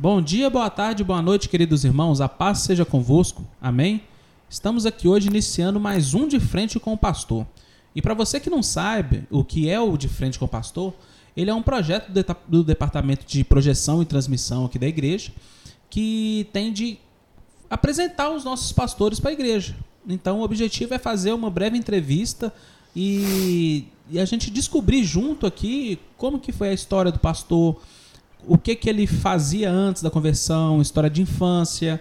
Bom dia, boa tarde, boa noite, queridos irmãos. A paz seja convosco. Amém? Estamos aqui hoje iniciando mais um De Frente com o Pastor. E para você que não sabe o que é o De Frente com o Pastor, ele é um projeto do Departamento de Projeção e Transmissão aqui da igreja que tem de apresentar os nossos pastores para a igreja. Então, o objetivo é fazer uma breve entrevista e, e, a gente descobrir junto aqui como que foi a história do pastor, o que que ele fazia antes da conversão, história de infância,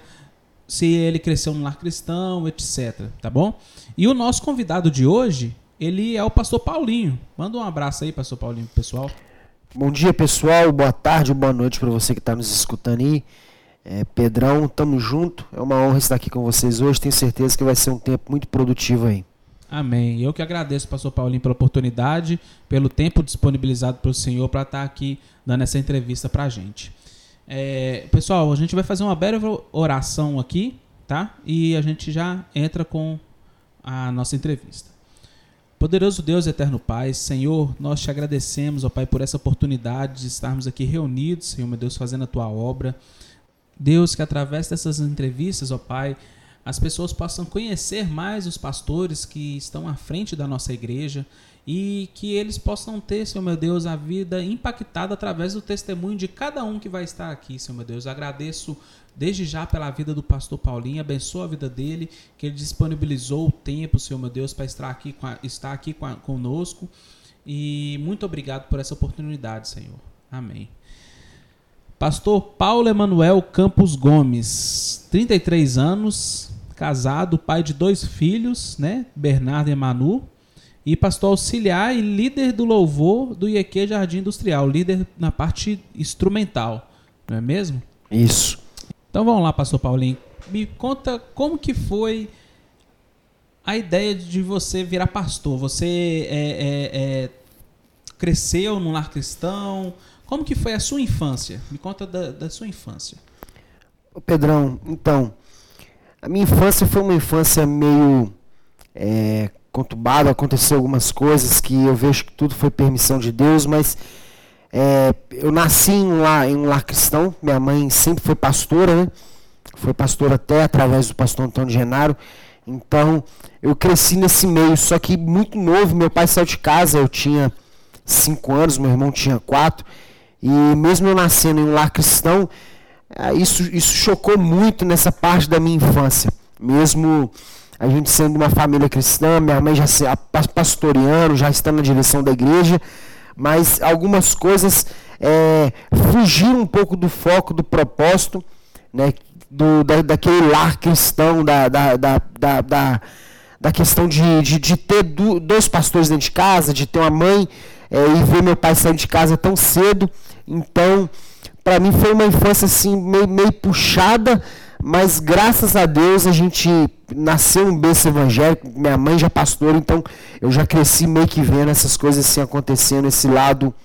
se ele cresceu no lar cristão, etc. Tá bom? E o nosso convidado de hoje, ele é o pastor Paulinho. Manda um abraço aí, pastor Paulinho, pessoal. Bom dia, pessoal. Boa tarde, boa noite para você que está nos escutando aí. É, Pedrão, tamo junto. É uma honra estar aqui com vocês hoje. Tenho certeza que vai ser um tempo muito produtivo aí. Amém. Eu que agradeço, pastor Paulinho, pela oportunidade, pelo tempo disponibilizado pelo Senhor para estar aqui dando essa entrevista para a gente. É, pessoal, a gente vai fazer uma breve oração aqui, tá? E a gente já entra com a nossa entrevista. Poderoso Deus, eterno Pai, Senhor, nós te agradecemos, ó Pai, por essa oportunidade de estarmos aqui reunidos, Senhor, meu Deus, fazendo a tua obra. Deus, que através dessas entrevistas, ó Pai, as pessoas possam conhecer mais os pastores que estão à frente da nossa igreja e que eles possam ter, Senhor meu Deus, a vida impactada através do testemunho de cada um que vai estar aqui, Senhor meu Deus. Agradeço desde já pela vida do pastor Paulinho, abençoa a vida dele, que ele disponibilizou o tempo, Senhor meu Deus, para estar aqui, a, estar aqui a, conosco. E muito obrigado por essa oportunidade, Senhor. Amém. Pastor Paulo Emanuel Campos Gomes, 33 anos, casado, pai de dois filhos, né? Bernardo e Manu. E pastor auxiliar e líder do louvor do IEQ Jardim Industrial, líder na parte instrumental, não é mesmo? Isso. Então vamos lá, pastor Paulinho. Me conta como que foi a ideia de você virar pastor. Você é, é, é, cresceu num lar cristão? Como que foi a sua infância? Me conta da, da sua infância. Pedrão, então, a minha infância foi uma infância meio é, conturbada, aconteceu algumas coisas que eu vejo que tudo foi permissão de Deus, mas é, eu nasci em um, lar, em um lar cristão, minha mãe sempre foi pastora, né? Foi pastora até através do pastor Antônio Genaro. Então, eu cresci nesse meio, só que muito novo, meu pai saiu de casa, eu tinha cinco anos, meu irmão tinha quatro. E mesmo eu nascendo em um lar cristão, isso, isso chocou muito nessa parte da minha infância. Mesmo a gente sendo uma família cristã, minha mãe já pastoreando, já está na direção da igreja, mas algumas coisas é, fugiram um pouco do foco, do propósito, né, do, da, daquele lar cristão, da, da, da, da, da, da questão de, de, de ter do, dois pastores dentro de casa, de ter uma mãe é, e ver meu pai sair de casa tão cedo. Então, para mim foi uma infância assim meio, meio, puxada, mas graças a Deus a gente nasceu um berço evangélico, minha mãe já pastora, então eu já cresci meio que vendo essas coisas assim acontecendo, esse lado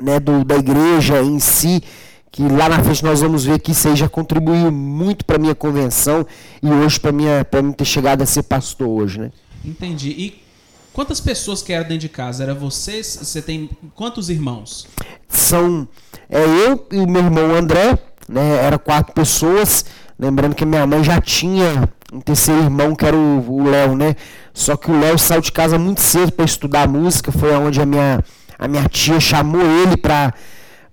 né, do, da igreja em si, que lá na frente nós vamos ver que isso aí já contribuiu muito para minha convenção e hoje para minha para mim ter chegado a ser pastor hoje, né? Entendi. E Quantas pessoas que eram dentro de casa? Era vocês? Você tem quantos irmãos? São é, eu e o meu irmão André, né? Era quatro pessoas. Lembrando que minha mãe já tinha um terceiro irmão que era o Léo, né? Só que o Léo saiu de casa muito cedo para estudar música. Foi onde a minha a minha tia chamou ele para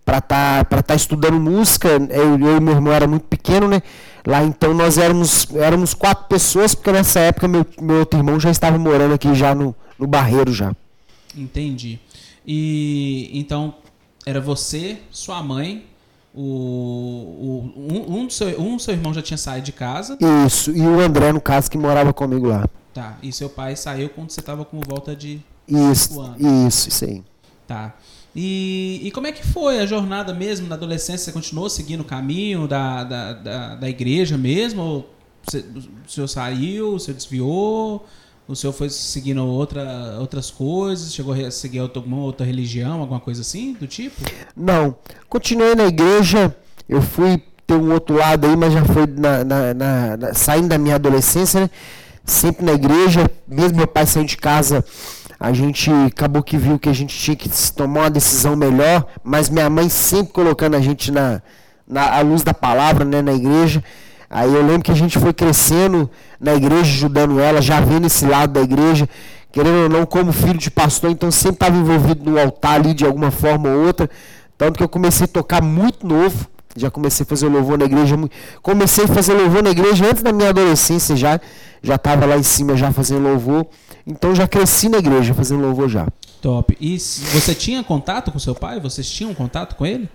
para estar tá, para tá estudando música. Eu, eu e meu irmão era muito pequeno, né? Lá então nós éramos éramos quatro pessoas porque nessa época meu meu outro irmão já estava morando aqui já no no Barreiro já. Entendi. E então era você, sua mãe, o, o um, um, do seu, um do seu irmão já tinha saído de casa. Isso, e o André, no caso, que morava comigo lá. Tá, e seu pai saiu quando você estava com volta de isso, anos. Isso, aí. Tá. E, e como é que foi a jornada mesmo na adolescência? Você continuou seguindo o caminho da, da, da, da igreja mesmo? Ou você, o senhor saiu, o senhor desviou? O senhor foi seguindo outra, outras coisas? Chegou a seguir alguma outra religião, alguma coisa assim do tipo? Não. Continuei na igreja. Eu fui ter um outro lado aí, mas já foi na, na, na, na saindo da minha adolescência, né? Sempre na igreja. Mesmo meu pai saindo de casa, a gente acabou que viu que a gente tinha que tomar uma decisão melhor. Mas minha mãe sempre colocando a gente na, na, à luz da palavra, né, na igreja. Aí eu lembro que a gente foi crescendo na igreja, ajudando ela, já vendo esse lado da igreja, querendo ou não, como filho de pastor, então sempre estava envolvido no altar ali de alguma forma ou outra. Tanto que eu comecei a tocar muito novo, já comecei a fazer louvor na igreja, comecei a fazer louvor na igreja antes da minha adolescência já, já estava lá em cima já fazendo louvor, então já cresci na igreja fazendo louvor já. Top. E você tinha contato com seu pai? Vocês tinham contato com ele?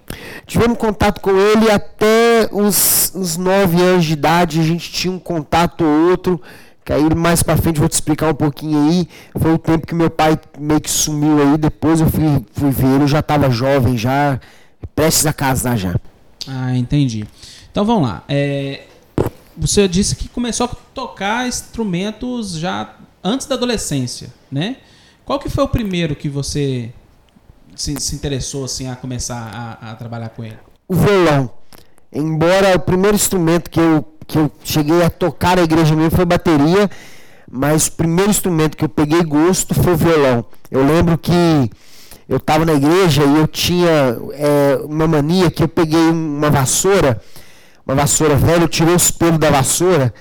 Tivemos contato com ele até os, os nove anos de idade. A gente tinha um contato ou outro. Que aí mais pra frente vou te explicar um pouquinho aí. Foi o tempo que meu pai meio que sumiu aí. Depois eu fui, fui ver eu já estava jovem, já prestes a casar já. Ah, entendi. Então vamos lá. É, você disse que começou a tocar instrumentos já antes da adolescência, né? Qual que foi o primeiro que você se, se interessou assim a começar a, a, trabalhar com ele? O violão. Embora o primeiro instrumento que eu, que eu cheguei a tocar na igreja mesmo foi bateria, mas o primeiro instrumento que eu peguei gosto foi o violão. Eu lembro que eu estava na igreja e eu tinha é, uma mania que eu peguei uma vassoura, uma vassoura velha, eu tirei os pelos da vassoura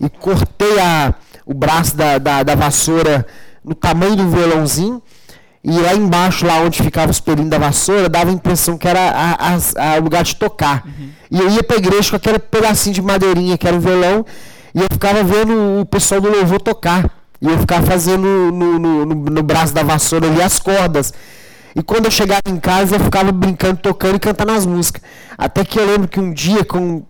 e cortei a, o braço da, da, da vassoura no tamanho do violãozinho. E lá embaixo, lá onde ficava os pelinhos da vassoura, dava a impressão que era o lugar de tocar. Uhum. E eu ia para igreja com aquele pedacinho de madeirinha que era o violão, e eu ficava vendo o pessoal do louvor tocar. E eu ficava fazendo no, no, no, no braço da vassoura ali as cordas. E quando eu chegava em casa, eu ficava brincando, tocando e cantando as músicas. Até que eu lembro que um dia, com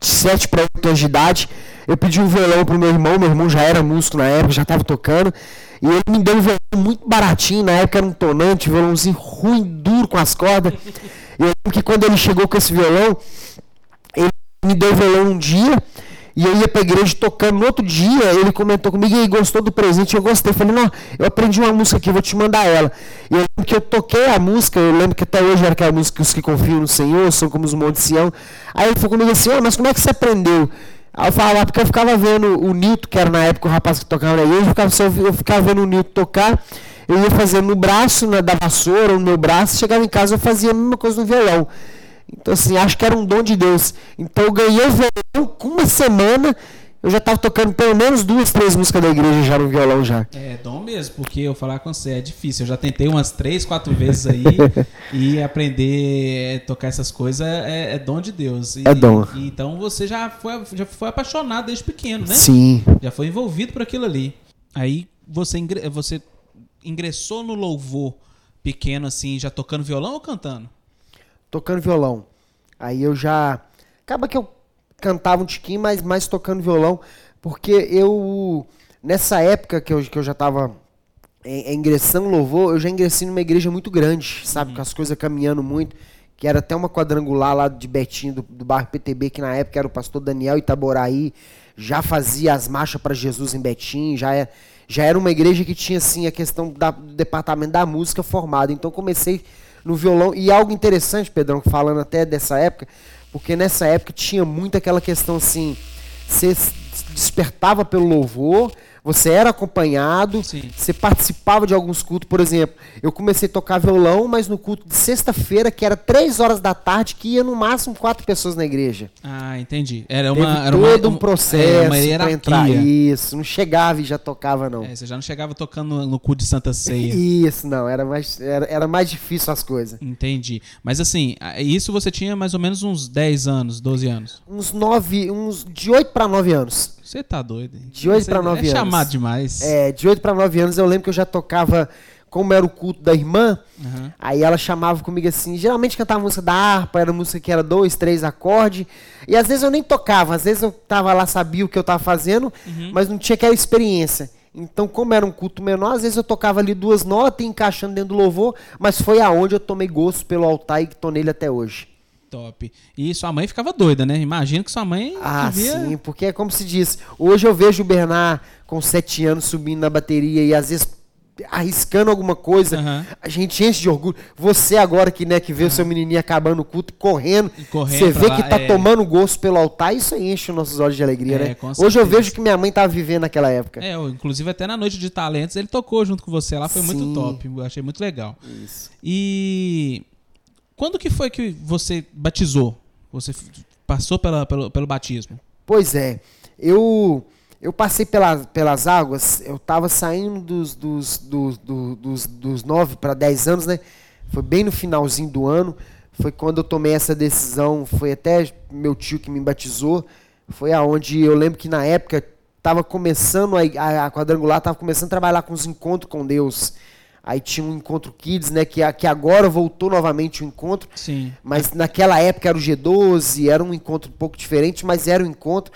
7 para 8 anos de idade, eu pedi um violão pro meu irmão, meu irmão já era músico na época, já estava tocando. E ele me deu um violão muito baratinho, na época era um tonante, um violãozinho ruim, duro com as cordas. Eu lembro que quando ele chegou com esse violão, ele me deu o violão um dia, e eu ia pra igreja tocando. No outro dia, ele comentou comigo e gostou do presente. Eu gostei. Falei, não, eu aprendi uma música aqui, vou te mandar ela. E eu lembro que eu toquei a música, eu lembro que até hoje era aquela música os que confiam no Senhor são como os montes de Sião. Aí ele falou comigo assim, oh, mas como é que você aprendeu? Aí eu falava, porque eu ficava vendo o Nilton, que era na época o rapaz que tocava na igreja, eu ficava, eu ficava vendo o Nilton tocar, eu ia fazendo no braço, na, da vassoura, no meu braço, chegava em casa eu fazia a mesma coisa no violão. Então, assim, acho que era um dom de Deus. Então, eu ganhei o violão com uma semana eu já estava tocando pelo menos duas, três músicas da igreja já no violão já. É dom mesmo, porque eu falar com você é difícil. Eu já tentei umas três, quatro vezes aí e aprender a tocar essas coisas é, é dom de Deus. E, é dom. E, então você já foi, já foi apaixonado desde pequeno, né? Sim. Já foi envolvido por aquilo ali. Aí você, você ingressou no louvor pequeno assim, já tocando violão ou cantando? Tocando violão. Aí eu já. Acaba que eu cantava um tiquinho, mas mais tocando violão, porque eu, nessa época que eu, que eu já estava em, ingressando louvor, eu já ingressei numa igreja muito grande, sabe, uhum. com as coisas caminhando muito, que era até uma quadrangular lá de Betinho, do, do bairro PTB, que na época era o pastor Daniel Itaboraí, já fazia as marchas para Jesus em Betim, já era, é, já era uma igreja que tinha assim a questão da, do departamento da música formado. Então comecei no violão e algo interessante, Pedrão, falando até dessa época, porque nessa época tinha muito aquela questão assim, você despertava pelo louvor, você era acompanhado, Sim. você participava de alguns cultos, por exemplo. Eu comecei a tocar violão, mas no culto de sexta-feira, que era três horas da tarde, que ia no máximo quatro pessoas na igreja. Ah, entendi. Era uma. Teve era todo uma, um processo para entrar. Isso, não chegava e já tocava, não. É, você já não chegava tocando no culto de Santa Ceia. Isso, não. Era mais, era, era mais difícil as coisas. Entendi. Mas assim, isso você tinha mais ou menos uns 10 anos, 12 anos? Uns 9, uns de 8 para 9 anos. Você tá doido. De 8 para 9 é anos. É chamado demais. É, de 8 para 9 anos eu lembro que eu já tocava, como era o culto da irmã, uhum. aí ela chamava comigo assim, geralmente cantava música da harpa, era música que era dois, três acordes, e às vezes eu nem tocava, às vezes eu tava lá, sabia o que eu tava fazendo, uhum. mas não tinha aquela experiência. Então, como era um culto menor, às vezes eu tocava ali duas notas, encaixando dentro do louvor, mas foi aonde eu tomei gosto pelo altar e que tô nele até hoje. Top. E sua mãe ficava doida, né? Imagino que sua mãe. Ah, devia... sim, porque é como se diz. Hoje eu vejo o Bernard com sete anos subindo na bateria e às vezes arriscando alguma coisa. Uhum. A gente enche de orgulho. Você agora que, né, que vê uhum. o seu menininho acabando o culto correndo, correndo você vê lá, que tá é... tomando gosto pelo altar, isso aí enche os nossos olhos de alegria, é, né? Hoje eu vejo que minha mãe tava vivendo naquela época. É, eu, inclusive até na noite de talentos ele tocou junto com você lá, foi sim. muito top. Eu achei muito legal. Isso. E quando que foi que você batizou? Você passou pela, pelo, pelo batismo? Pois é. Eu eu passei pela, pelas águas, eu estava saindo dos, dos, dos, dos, dos 9 para 10 anos, né? Foi bem no finalzinho do ano. Foi quando eu tomei essa decisão. Foi até meu tio que me batizou. Foi aonde eu lembro que na época estava começando a, a, a quadrangular, estava começando a trabalhar com os encontros com Deus. Aí tinha um encontro Kids, né? Que, que agora voltou novamente o encontro. Sim. Mas naquela época era o G12, era um encontro um pouco diferente, mas era um encontro.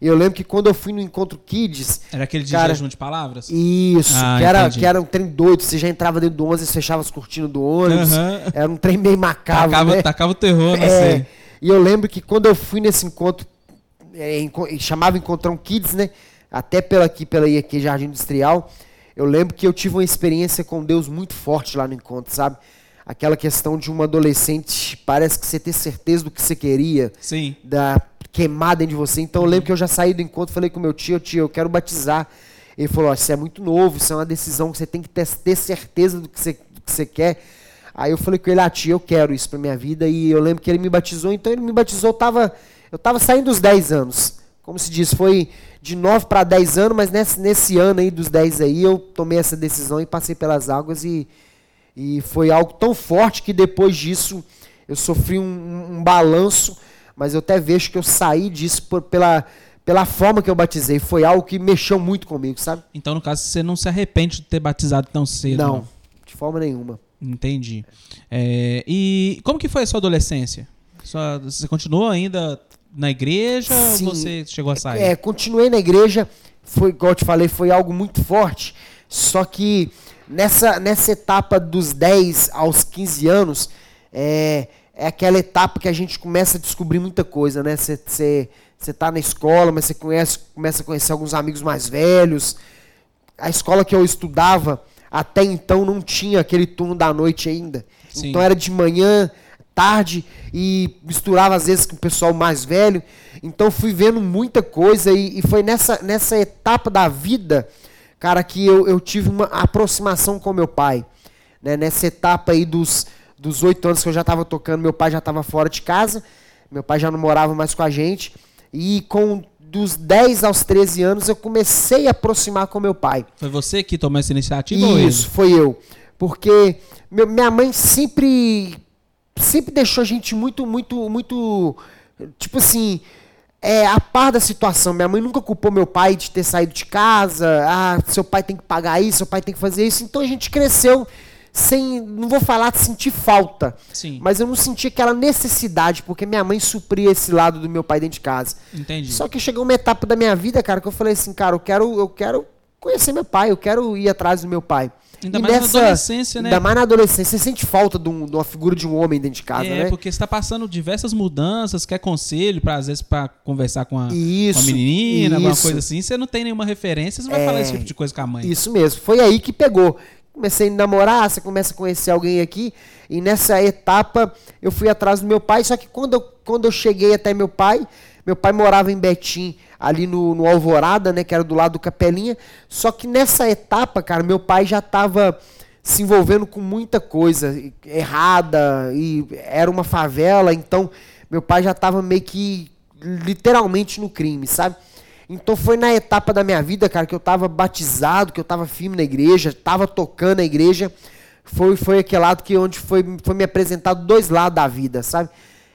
E eu lembro que quando eu fui no encontro Kids. Era aquele de cara, jejum de palavras? Isso, Ah, que, era, entendi. que era um trem doido. Você já entrava dentro do ônibus, fechava as cortinas do ônibus. Aham. Era um trem meio macabro. Tacava, né? tacava o terror, não É, sei. e eu lembro que quando eu fui nesse encontro, é, enco- chamava Encontrão Kids, né? Até pela aqui, pela IEQ Jardim Industrial, eu lembro que eu tive uma experiência com Deus muito forte lá no encontro, sabe? Aquela questão de uma adolescente, parece que você ter certeza do que você queria, Sim. da queimada dentro de você. Então eu lembro que eu já saí do encontro, falei com meu tio, tio, eu quero batizar. Ele falou, ó, isso é muito novo, isso é uma decisão que você tem que ter, ter certeza do que, você, do que você quer. Aí eu falei com ele, ah, tio, eu quero isso pra minha vida. E eu lembro que ele me batizou, então ele me batizou, eu tava, eu tava saindo dos 10 anos. Como se diz, foi de 9 para 10 anos, mas nesse, nesse ano aí dos 10 aí, eu tomei essa decisão e passei pelas águas e, e foi algo tão forte que depois disso eu sofri um, um- balanço, mas eu até vejo que eu saí disso por- pela, pela forma que eu batizei. Foi algo que mexeu muito comigo, sabe? Então, no caso, você não se arrepende de ter batizado tão cedo. Não, de forma nenhuma. Entendi. É, e como que foi a sua adolescência? Sua- você continuou ainda na igreja Sim. ou você chegou a sair? É, continuei na igreja, foi, igual eu te falei, foi algo muito forte. Só que nessa, nessa etapa dos 10 aos 15 anos, é, é aquela etapa que a gente começa a descobrir muita coisa, né? Você você tá na escola, mas você conhece, começa a conhecer alguns amigos mais velhos. A escola que eu estudava, até então não tinha aquele turno da noite ainda. Sim. Então era de manhã, tarde e misturava às vezes com o pessoal mais velho. Então fui vendo muita coisa e, e foi nessa, nessa etapa da vida, cara, que eu, eu tive uma aproximação com meu pai. Né? Nessa etapa aí dos dos oito anos que eu já estava tocando, meu pai já estava fora de casa, meu pai já não morava mais com a gente. E com dos 10 aos 13 anos eu comecei a aproximar com meu pai. Foi você que tomou essa iniciativa ou ele? Isso, foi eu. Porque meu- minha mãe sempre sempre deixou a gente muito, muito, muito, tipo assim, é, a par da situação. Minha mãe nunca culpou meu pai de ter saído de casa. Ah, seu pai tem que pagar isso, seu pai tem que fazer isso. Então a gente cresceu sem, não vou falar de sentir falta, Sim. mas eu não sentia aquela necessidade, porque minha mãe supria esse lado do meu pai dentro de casa. Entendi. Só que chegou uma etapa da minha vida, cara, que eu falei assim, cara, eu quero, eu quero conhecer meu pai, eu quero ir atrás do meu pai. Ainda E mais na adolescência, né? Ainda mais na adolescência. Você sente falta de, um- de uma figura de um homem dentro de casa, é, né? porque você está passando diversas mudanças, quer conselho, pra, às vezes para conversar com a, Isso, com a menina, alguma isso. coisa assim, você não tem nenhuma referência, você vai É, falar esse tipo de coisa com a mãe. Isso mesmo. Foi aí que pegou. Comecei a namorar, você começa a conhecer alguém aqui. E nessa etapa eu fui atrás do meu pai. Só que quando eu, quando eu cheguei até meu pai, meu pai morava em Betim, ali no, no Alvorada, né? Que era do lado do Capelinha. Só que nessa etapa, cara, meu pai já estava se envolvendo com muita coisa errada. E era uma favela. Então meu pai já estava meio que literalmente no crime, sabe? Então foi na etapa da minha vida, cara, que eu tava batizado, que eu tava firme na igreja, tava tocando na igreja. Foi, foi aquele lado que onde foi, foi me apresentado dois lados da vida, sabe?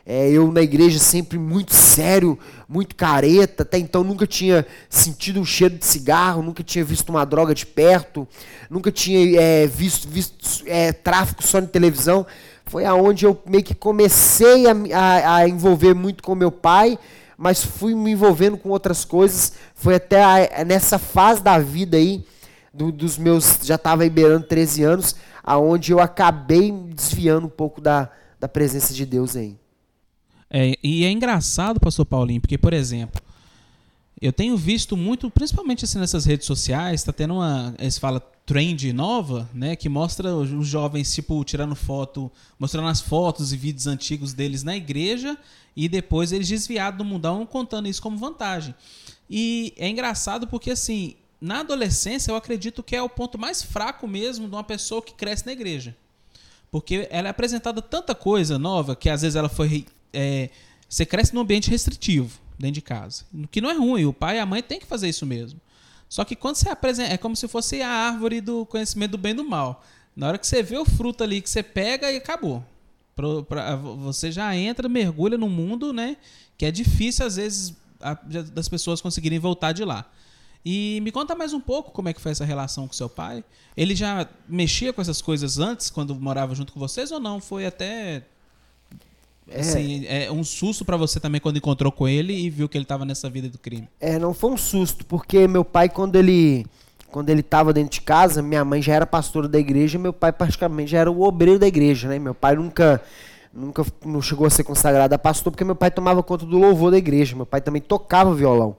É, eu na igreja sempre muito sério, muito careta, até então nunca tinha sentido um cheiro de cigarro, nunca tinha visto uma droga de perto, nunca tinha é, visto, visto é, tráfico só na televisão. Foi aonde eu meio que comecei a, a, a envolver muito com meu pai, mas fui me envolvendo com outras coisas. Foi até a- nessa fase da vida aí, do- dos meus. Já estava beirando 13 anos, aonde eu acabei desviando um pouco da, da presença de Deus aí. É, e é engraçado, pastor Paulinho, porque, por exemplo, eu tenho visto muito, principalmente assim nessas redes sociais, tá tendo uma, eles falam trend nova, né, que mostra os os jovens tipo tirando foto, mostrando as fotos e vídeos antigos deles na igreja e depois eles desviados do mundão contando isso como vantagem. E é engraçado porque assim, na adolescência eu acredito que é o ponto mais fraco mesmo de uma pessoa que cresce na igreja. Porque ela é apresentada tanta coisa nova que às vezes ela foi é, você cresce num ambiente restritivo dentro de casa. Que não é ruim, o pai e a mãe têm que fazer isso mesmo. Só que quando você apresenta, é como se fosse a árvore do conhecimento do bem e do mal. Na hora que você vê o fruto ali que você pega e acabou. Pra, você já entra, mergulha no mundo, né? Que é difícil às vezes a, das pessoas conseguirem voltar de lá. E me conta mais um pouco como é que foi essa relação com seu pai. Ele já mexia com essas coisas antes, quando morava junto com vocês, ou não? Foi até é. Assim, é um susto para você também quando encontrou com ele e viu que ele estava nessa vida do crime. É, não foi um susto, porque meu pai, quando ele quando ele estava dentro de casa, minha mãe já era pastora da igreja, meu pai praticamente já era o obreiro da igreja, né? Meu pai nunca nunca não chegou a ser consagrado a pastor, porque meu pai tomava conta do louvor da igreja. Meu pai também tocava violão.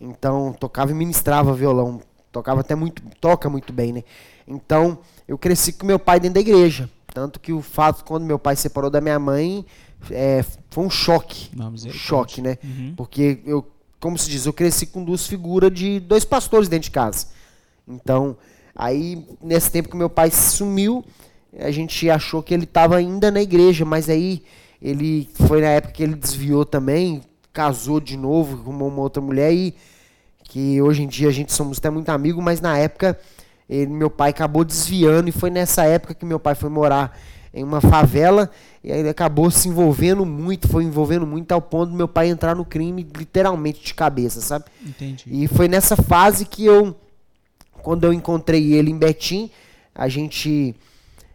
Então, tocava e ministrava violão. Tocava até muito, toca muito bem, né? Então, eu cresci com meu pai dentro da igreja. Tanto que o fato, quando meu pai separou da minha mãe, é, foi um choque. choque, né? Uhum. Porque eu, como se diz, eu cresci com duas figuras de dois pastores dentro de casa. Então, aí, nesse tempo que meu pai sumiu, a gente achou que ele estava ainda na igreja, mas aí ele foi na época que ele desviou também, casou de novo com uma outra mulher e que hoje em dia a gente somos até muito amigos, mas na época ele, meu pai acabou desviando e foi nessa época que meu pai foi morar em uma favela e aí ele acabou se envolvendo muito, foi envolvendo muito ao ponto do meu pai entrar no crime literalmente de cabeça, sabe? Entendi. E foi nessa fase que eu, quando eu encontrei ele em Betim, a gente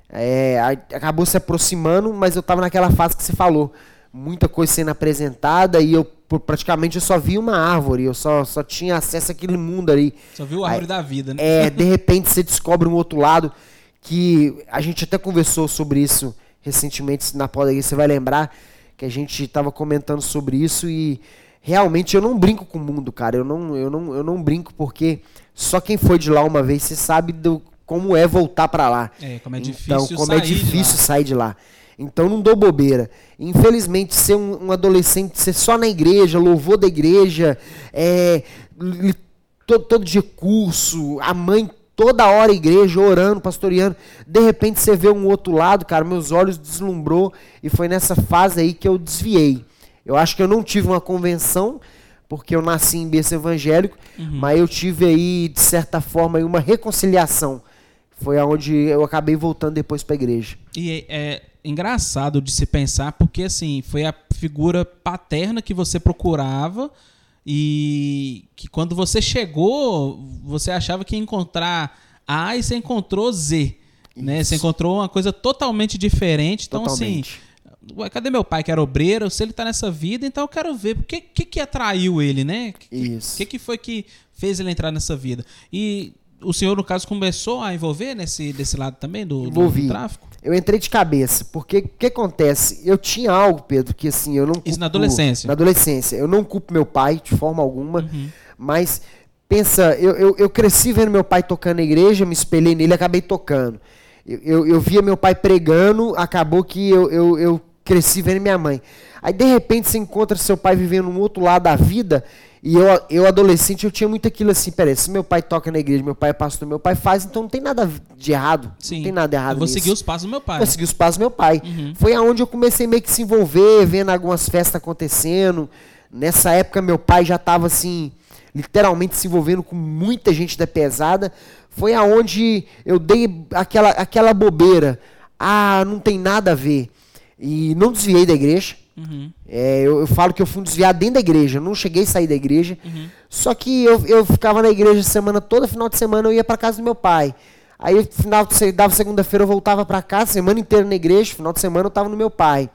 é, acabou se aproximando, mas eu estava naquela fase que você falou muita coisa sendo apresentada e eu praticamente eu só vi uma árvore, eu só, só tinha acesso àquele mundo ali. Só viu a árvore Aí, da vida, né? É, de repente você descobre um outro lado que a gente até conversou sobre isso recentemente na poda você vai lembrar que a gente estava comentando sobre isso e realmente eu não brinco com o mundo, cara. Eu não, eu não, eu não brinco porque só quem foi de lá uma vez você sabe do, como é voltar para lá. É, como é difícil então, como é difícil sair de lá. Então não dou bobeira. Infelizmente, ser um, um adolescente, ser só na igreja, louvor da igreja, é, todo, todo dia curso, a mãe toda hora igreja, orando, pastoreando. De repente você vê um outro lado, cara, meus olhos deslumbrou e foi nessa fase aí que eu desviei. Eu acho que eu não tive uma convenção, porque eu nasci em berço evangélico, uhum. mas eu tive aí, de certa forma, uma reconciliação. Foi aonde eu acabei voltando depois para a igreja. E é, engraçado de se pensar, porque assim, foi a figura paterna que você procurava e que quando você chegou, você achava que ia encontrar A e você encontrou Z. Né? Você encontrou uma coisa totalmente diferente. Então, assim, totalmente. assim, cadê meu pai que era obreiro? Se ele tá nessa vida, então eu quero ver. O que, que, que atraiu ele, né? Isso. O que, que foi que fez ele entrar nessa vida? E o senhor, no caso, começou a envolver nesse desse lado também do, do tráfico? Eu entrei de cabeça, porque o que acontece? Eu tinha algo, Pedro, que assim, eu não culpo, Isso na adolescência? Na adolescência. Eu não culpo meu pai, de forma alguma, uhum. mas pensa, eu, eu, eu, cresci vendo meu pai tocando na igreja, me espelhei nele acabei tocando. Eu, eu, eu, via meu pai pregando, acabou que eu, eu, eu cresci vendo minha mãe. Aí, de repente, você encontra seu pai vivendo um outro lado da vida e eu, eu, adolescente, eu tinha muito aquilo assim, peraí, se meu pai toca na igreja, meu pai é pastor, meu pai faz, então não tem nada de errado. Sim. Não tem nada errado Eu vou nisso. seguir os passos do meu pai. Vou seguir os passos do meu pai. Uhum. Foi aonde eu comecei meio que se envolver, vendo algumas festas acontecendo. Nessa época, meu pai já estava assim, literalmente se envolvendo com muita gente da pesada. Foi aonde eu dei aquela, aquela bobeira. Ah, não tem nada a ver. E não desviei da igreja. Uhum. É, eu, eu, falo que eu fui desviado dentro da igreja, eu não cheguei a sair da igreja. Uhum. Só que eu, eu ficava na igreja semana toda, final de semana eu ia para casa do meu pai. Aí final de, dava segunda-feira eu voltava para casa, semana inteira na igreja, final de semana eu estava no meu pai.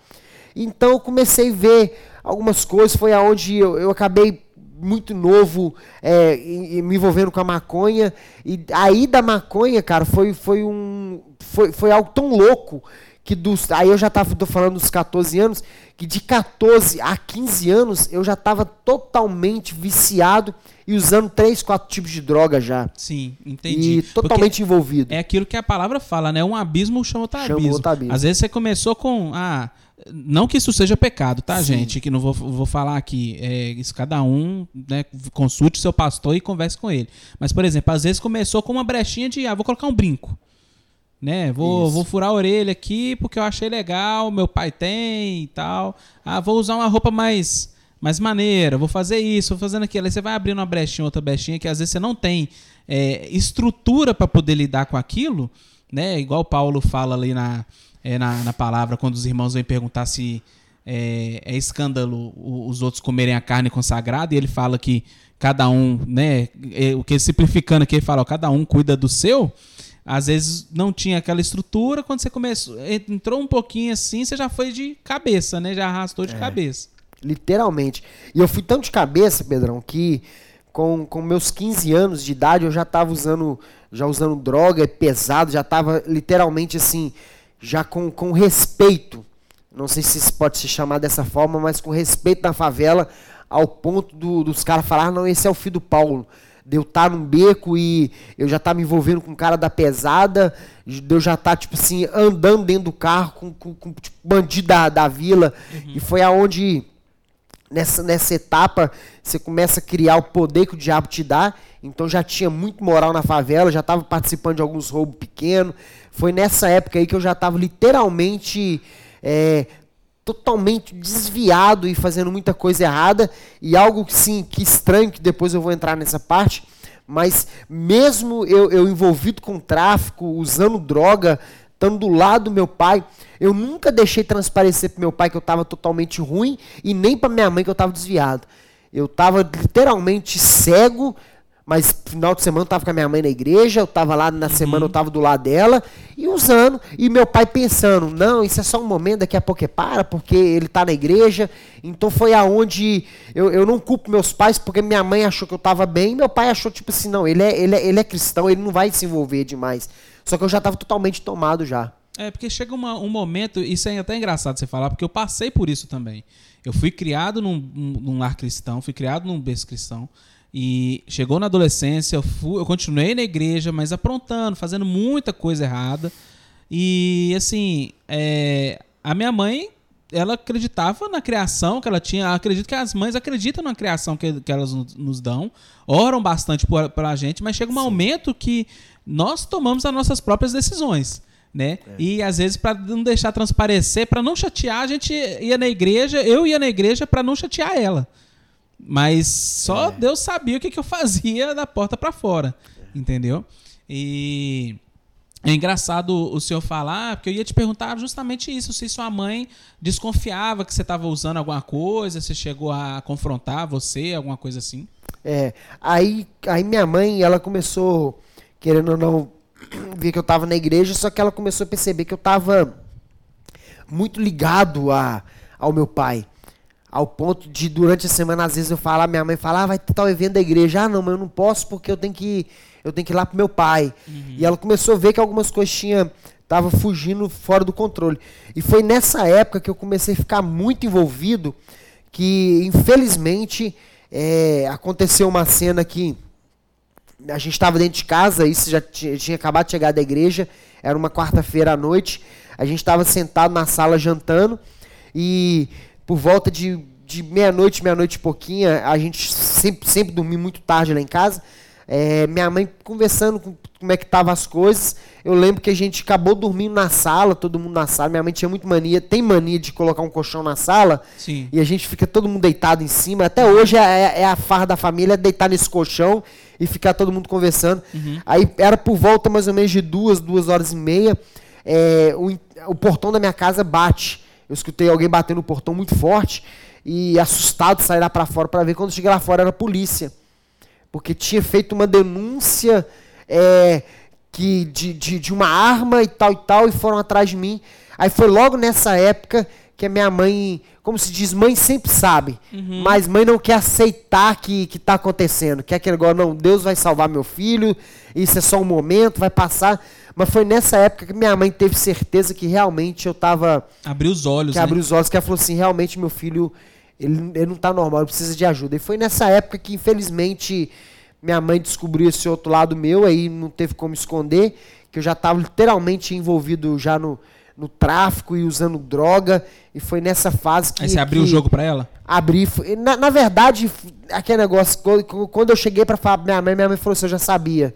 Então eu comecei a ver algumas coisas, foi aonde eu, eu acabei muito novo é, me envolvendo com a maconha. E aí da maconha, cara, foi, foi um. Foi, foi algo tão louco que dos. Aí eu já estava falando dos 14 anos, que de 14 a 15 anos eu já estava totalmente viciado e usando três, quatro tipos de droga já. Sim, entendi. E totalmente Porque envolvido. É aquilo que a palavra fala, né? Um abismo chama outro chama abismo. Outro abismo. Às vezes você começou com. Ah, não que isso seja pecado, tá, Sim. gente? Que não vou, vou falar aqui. É, isso cada um né, consulte seu pastor e converse com ele. Mas, por exemplo, às vezes começou com uma brechinha de, ah, vou colocar um brinco. Né? Vou, vou furar a orelha aqui porque eu achei legal, meu pai tem e tal. Ah, vou usar uma roupa mais mais maneira, vou fazer isso, vou fazendo aquilo. Aí você vai abrindo uma brechinha, outra brechinha, que às vezes você não tem é, estrutura para poder lidar com aquilo, né? Igual o Paulo fala ali na, é, na, na, palavra, quando os irmãos vêm perguntar se é, é, escândalo os outros comerem a carne consagrada, e ele fala que cada um, né? É, o que simplificando aqui, ele fala, ó, cada um cuida do seu às vezes não tinha aquela estrutura, quando você começou, entrou um pouquinho assim, você já foi de cabeça, né? Já arrastou de é, cabeça. Literalmente. E eu fui tão de cabeça, Pedrão, que com, com meus 15 anos de idade eu já estava usando, já usando droga pesado, já estava literalmente assim, já com, com respeito. Não sei se pode se chamar dessa forma, mas com respeito na favela, ao ponto do, dos caras falar, não, esse é o filho do Paulo de eu estar tá num beco e eu já estar tá me envolvendo com o cara da pesada, de eu já estar, tá, tipo assim, andando dentro do carro com, com, com tipo, bandido da, da vila. Uhum. E foi aonde, nessa, nessa etapa, você começa a criar o poder que o diabo te dá. Então já tinha muito moral na favela, já estava participando de alguns roubos pequenos. Foi nessa época aí que eu já estava literalmente é, totalmente desviado e fazendo muita coisa errada. E algo sim que estranho que depois eu vou entrar nessa parte. Mas mesmo eu, eu envolvido com tráfico usando droga estando do lado do meu pai eu nunca deixei transparecer para meu pai que eu estava totalmente ruim e nem para minha mãe que eu estava desviado. Eu estava literalmente cego mas final de semana eu tava com a minha mãe na igreja, eu tava lá na uhum. semana, eu tava do lado dela, e usando, e meu pai pensando, não, isso é só um momento, daqui a pouco é para, porque ele tá na igreja. Então foi aonde eu, eu não culpo meus pais, porque minha mãe achou que eu tava bem, e meu pai achou, tipo assim, não, ele é, ele é, ele é cristão, ele não vai se envolver demais. Só que eu já tava totalmente tomado já. É, porque chega uma, um momento, isso é até engraçado você falar, porque eu passei por isso também. Eu fui criado num, num lar cristão, fui criado num berço cristão. E chegou na adolescência, eu, fui, eu continuei na igreja, mas aprontando, fazendo muita coisa errada. E assim, é, a minha mãe, ela acreditava na criação que ela tinha. Acredito que as mães acreditam na criação que, que elas nos dão, oram bastante por, pela gente, mas chega um Sim. momento que nós tomamos as nossas próprias decisões. Né? É. E às vezes para não deixar transparecer, para não chatear, a gente ia na igreja, eu ia na igreja para não chatear ela. Mas só é. Deus sabia o que, que eu fazia da porta para fora. É. Entendeu? E é engraçado o senhor falar, porque eu ia te perguntar justamente isso: se sua mãe desconfiava que você estava usando alguma coisa, se chegou a confrontar você, alguma coisa assim. É. Aí, aí minha mãe, ela começou, querendo ou não, ver que eu estava na igreja, só que ela começou a perceber que eu estava muito ligado a, ao meu pai. Ao ponto de, durante a semana, às vezes eu falar, minha mãe fala, ah, vai ter tal evento da igreja. Ah, não, mas eu não posso porque eu tenho que, eu tenho que ir lá pro meu pai. Uhum. E ela começou a ver que algumas coisas tinha, tava fugindo fora do controle. E foi nessa época que eu comecei a ficar muito envolvido, que infelizmente é, aconteceu uma cena que a gente estava dentro de casa, isso já tinha, tinha acabado de chegar da igreja, era uma quarta-feira à noite, a gente estava sentado na sala jantando e por volta de, de meia-noite, meia-noite e pouquinha, a gente sempre, sempre dormia muito tarde lá em casa. É, minha mãe conversando com como é que estavam as coisas. Eu lembro que a gente acabou dormindo na sala, todo mundo na sala. Minha mãe tinha muito mania, tem mania de colocar um colchão na sala. Sim. E a gente fica todo mundo deitado em cima. Até hoje é, é a farra da família deitar nesse colchão e ficar todo mundo conversando. Uhum. Aí era por volta mais ou menos de duas, duas horas e meia. É, o, o portão da minha casa bate. Eu escutei alguém batendo no portão muito forte e assustado sair lá para fora para ver. Quando cheguei lá fora era a polícia. Porque tinha feito uma denúncia é, que de, de, de uma arma e tal e tal e foram atrás de mim. Aí foi logo nessa época que a minha mãe, como se diz, mãe sempre sabe, uhum. mas mãe não quer aceitar que que está acontecendo, que é aquele negócio, não, Deus vai salvar meu filho, isso é só um momento, vai passar. Mas foi nessa época que minha mãe teve certeza que realmente eu estava abriu os olhos, que né? abriu os olhos, que ela falou assim, realmente meu filho, ele, ele não está normal, ele precisa de ajuda. E foi nessa época que infelizmente minha mãe descobriu esse outro lado meu, aí não teve como esconder, que eu já estava literalmente envolvido já no no tráfico e usando droga. E foi nessa fase que. Aí você abriu o jogo para ela? Abri. Na, na verdade, aquele negócio, quando eu cheguei para falar pra minha mãe, minha mãe falou assim: eu já sabia.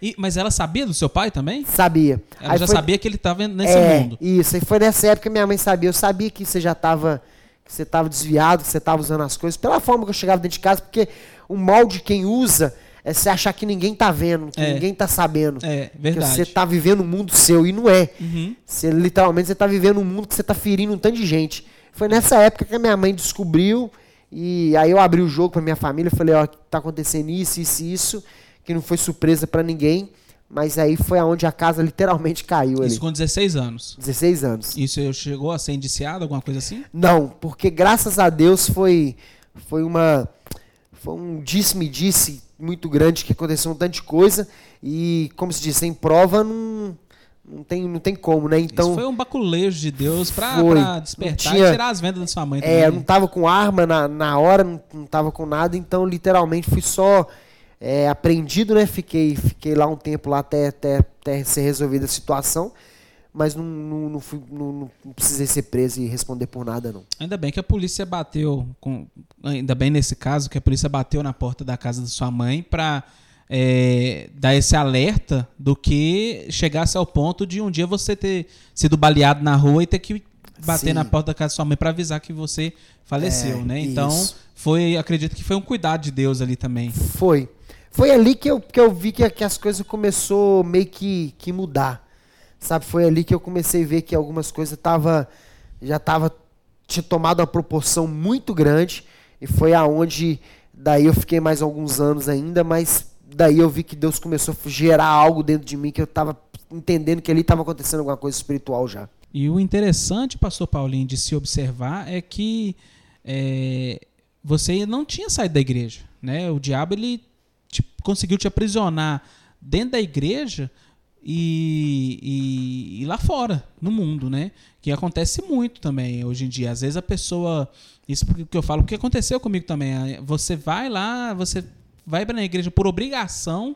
E, mas ela sabia do seu pai também? Sabia. Ela Aí já foi- sabia que ele estava nesse é, mundo. Isso, e foi nessa época que minha mãe sabia. Eu sabia que você já estava que você estava desviado, que você estava usando as coisas, pela forma que eu chegava dentro de casa, porque o mal de quem usa é você achar que ninguém tá vendo, que É. ninguém tá sabendo. É, Que verdade. você tá vivendo um mundo seu, e não é. Uhum. Você, literalmente, você tá vivendo um mundo que você tá ferindo um tanto de gente. Foi nessa época que a minha mãe descobriu, e aí eu abri o jogo pra minha família, falei, ó, tá acontecendo isso, isso e isso, que não foi surpresa pra ninguém, mas aí foi aonde a casa literalmente caiu ali. Isso com 16 anos. 16 anos. Isso chegou a ser indiciado, alguma coisa assim? Não, porque graças a Deus foi foi uma foi um disse-me-disse muito grande que aconteceu um tanto de coisa e como se diz, sem prova não não tem não tem como, né? Então Isso foi um baculejo de Deus pra, Foi. pra despertar tinha- e tirar as vendas da sua mãe também. É, eu né? não tava com arma na, na hora, não, não tava com nada, então literalmente fui só é, apreendido, né? Fiquei, fiquei lá um tempo lá até, até, até ser resolvida a situação, mas não, não, não, fui, não, não precisei ser preso e responder por nada, não. Ainda bem que a polícia bateu, com, ainda bem nesse caso, que a polícia bateu na porta da casa da sua mãe pra é, dar esse alerta do que chegasse ao ponto de um dia você ter sido baleado na rua e ter que bater Sim. na porta da casa da sua mãe pra avisar que você faleceu, É, né? Então, isso. foi, acredito que foi um cuidado de Deus ali também. Foi. Foi ali que eu, que eu vi que, que as coisas começou meio que, que mudar. Sabe? Foi ali que eu comecei a ver que algumas coisas tava, já tava tinha tomado uma proporção muito grande e foi aonde daí eu fiquei mais alguns anos ainda, mas daí eu vi que Deus começou a gerar algo dentro de mim que eu tava entendendo que ali estava acontecendo alguma coisa espiritual já. E o interessante, pastor Paulinho, de se observar é que é, você não tinha saído da igreja. Né? O diabo ele te- conseguiu te aprisionar dentro da igreja e, e- e lá fora, no mundo, né? Que acontece muito também hoje em dia. Às vezes a pessoa. Isso porque eu falo, porque aconteceu comigo também. Ah, Você vai lá, você vai para a igreja por obrigação,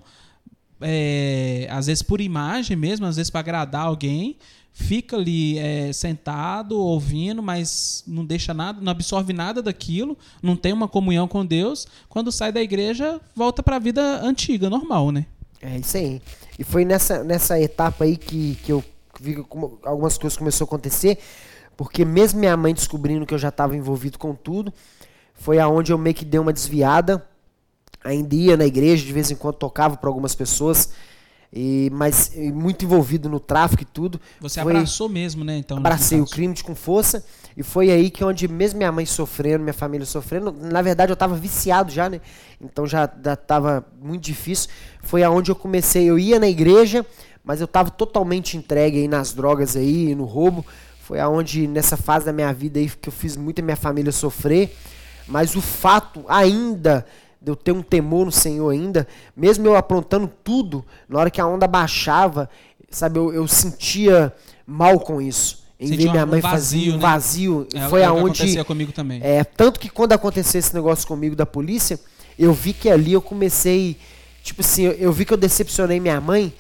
é, às vezes por imagem mesmo, às vezes para agradar alguém, fica ali é, sentado, ouvindo, mas não deixa nada, não absorve nada daquilo, não tem uma comunhão com Deus. Quando sai da igreja, volta para a vida antiga, normal, né? É isso aí. E foi nessa, nessa etapa aí que, que eu vi como algumas coisas começaram a acontecer, porque mesmo minha mãe descobrindo que eu já estava envolvido com tudo, foi aonde eu meio que dei uma desviada. Ainda ia na igreja, de vez em quando tocava para algumas pessoas, e, mas e muito envolvido no tráfico e tudo. Você Foi- abraçou mesmo, né? Então, abracei o crime com força e foi aí que onde mesmo minha mãe sofrendo, minha família sofrendo, na verdade eu tava viciado já, né? Então já, já tava muito difícil. Foi aonde eu comecei, eu ia na igreja, mas eu tava totalmente entregue aí nas drogas aí, no roubo. Foi aonde nessa fase da minha vida aí que eu fiz muita minha família sofrer, mas o fato ainda de eu ter um temor no Senhor ainda, mesmo eu aprontando tudo, na hora que a onda baixava, sabe, eu, eu sentia mal com isso. Em ver minha mãe vazio, fazer um né? vazio. É, foi é o que aonde. acontecia comigo também. É, tanto que quando aconteceu esse negócio comigo da polícia, eu vi que ali eu comecei. Tipo assim, eu, eu vi que eu decepcionei minha mãe,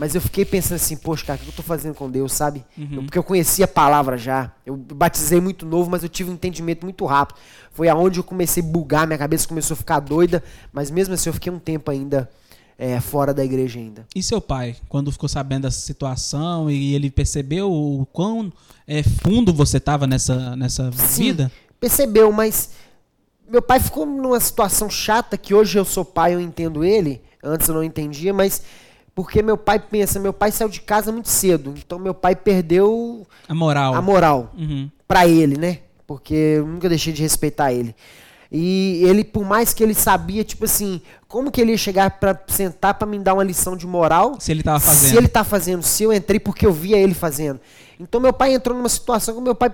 mas eu fiquei pensando assim, poxa, cara, o que eu tô fazendo com Deus, sabe? Uhum. Eu- porque eu conhecia a palavra já. Eu batizei muito novo, mas eu tive um entendimento muito rápido. Foi aonde eu comecei a bugar, minha cabeça começou a ficar doida, mas mesmo assim eu fiquei um tempo ainda é, fora da igreja ainda. E seu pai, quando ficou sabendo dessa situação e ele percebeu o quão é, fundo você estava nessa, nessa Sim. vida? percebeu, mas meu pai ficou numa situação chata que hoje eu sou pai, eu entendo ele. Antes eu não entendia, mas porque meu pai pensa, meu pai saiu de casa muito cedo, então meu pai perdeu A moral. a moral Uhum. pra ele, né? Porque eu nunca deixei de respeitar ele. E ele, por mais que ele sabia, tipo assim, como que ele ia chegar pra sentar pra me dar uma lição de moral? Se ele tava fazendo. Se ele tá fazendo, se eu entrei porque eu via ele fazendo. Então meu pai entrou numa situação que meu pai,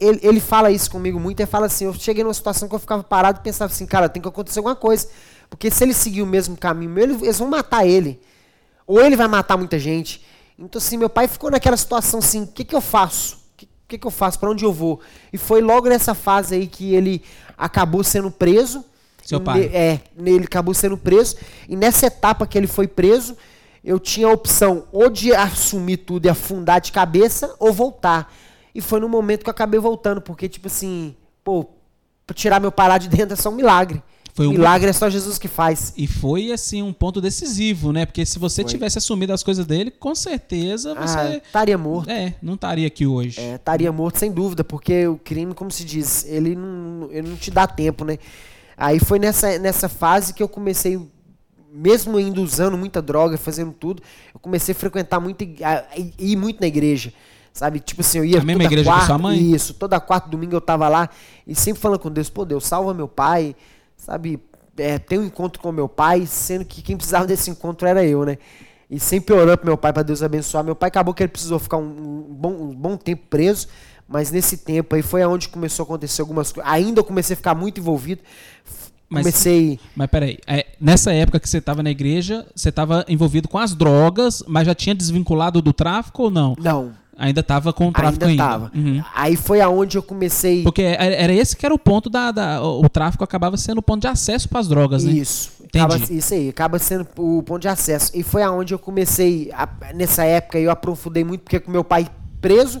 ele, ele fala isso comigo muito, ele fala assim, eu cheguei numa situação que eu ficava parado e pensava assim, cara, tem que acontecer alguma coisa. Porque se ele seguir o mesmo caminho meu, eles vão matar ele. Ou ele vai matar muita gente. Então assim, meu pai ficou naquela situação assim, o que que eu faço? O que, que que eu faço? Pra onde eu vou? E foi logo nessa fase aí que ele acabou sendo preso. Seu pai. é, ele acabou sendo preso. E nessa etapa que ele foi preso, eu tinha a opção ou de assumir tudo e afundar de cabeça ou voltar. E foi no momento que eu acabei voltando, porque, tipo assim, pô, tirar meu parar de dentro é só um milagre. Foi um- Milagre é só Jesus que faz. E foi, assim, um ponto decisivo, né? Porque se você Foi. tivesse assumido as coisas dele, com certeza Ah, você. estaria morto. É, não estaria aqui hoje. É, estaria morto sem dúvida, porque o crime, como se diz, ele não, ele não te dá tempo, né? Aí foi nessa, nessa fase que eu comecei, mesmo indo usando muita droga, fazendo tudo, eu comecei a frequentar muito, a- a ir muito na igreja. Sabe, tipo assim, eu ia A mesma igreja que quarta, sua mãe? Isso, toda quarta, domingo eu tava lá e sempre falando com Deus, pô, Deus, salva meu pai, sabe, é, tem um encontro com meu pai, sendo que quem precisava desse encontro era eu, né? E sempre orando pro meu pai para Deus abençoar. Meu pai acabou que ele precisou ficar um, um bom, um bom tempo preso, mas nesse tempo aí foi aonde começou a acontecer algumas coisas. Ainda eu comecei a ficar muito envolvido. Mas- comecei. Mas peraí, é, nessa época que você estava na igreja, você estava envolvido com as drogas, mas já tinha desvinculado do tráfico ou não? Não, Ainda estava com o tráfico ainda ainda. tava. Uhum. Aí foi aonde eu comecei. Porque era era esse que era o ponto da. da- o tráfico acabava sendo o ponto de acesso para as drogas, né? Isso. Acaba, isso aí, acaba sendo o ponto de acesso. E foi aonde eu comecei, a- nessa época eu aprofundei muito, porque com meu pai preso,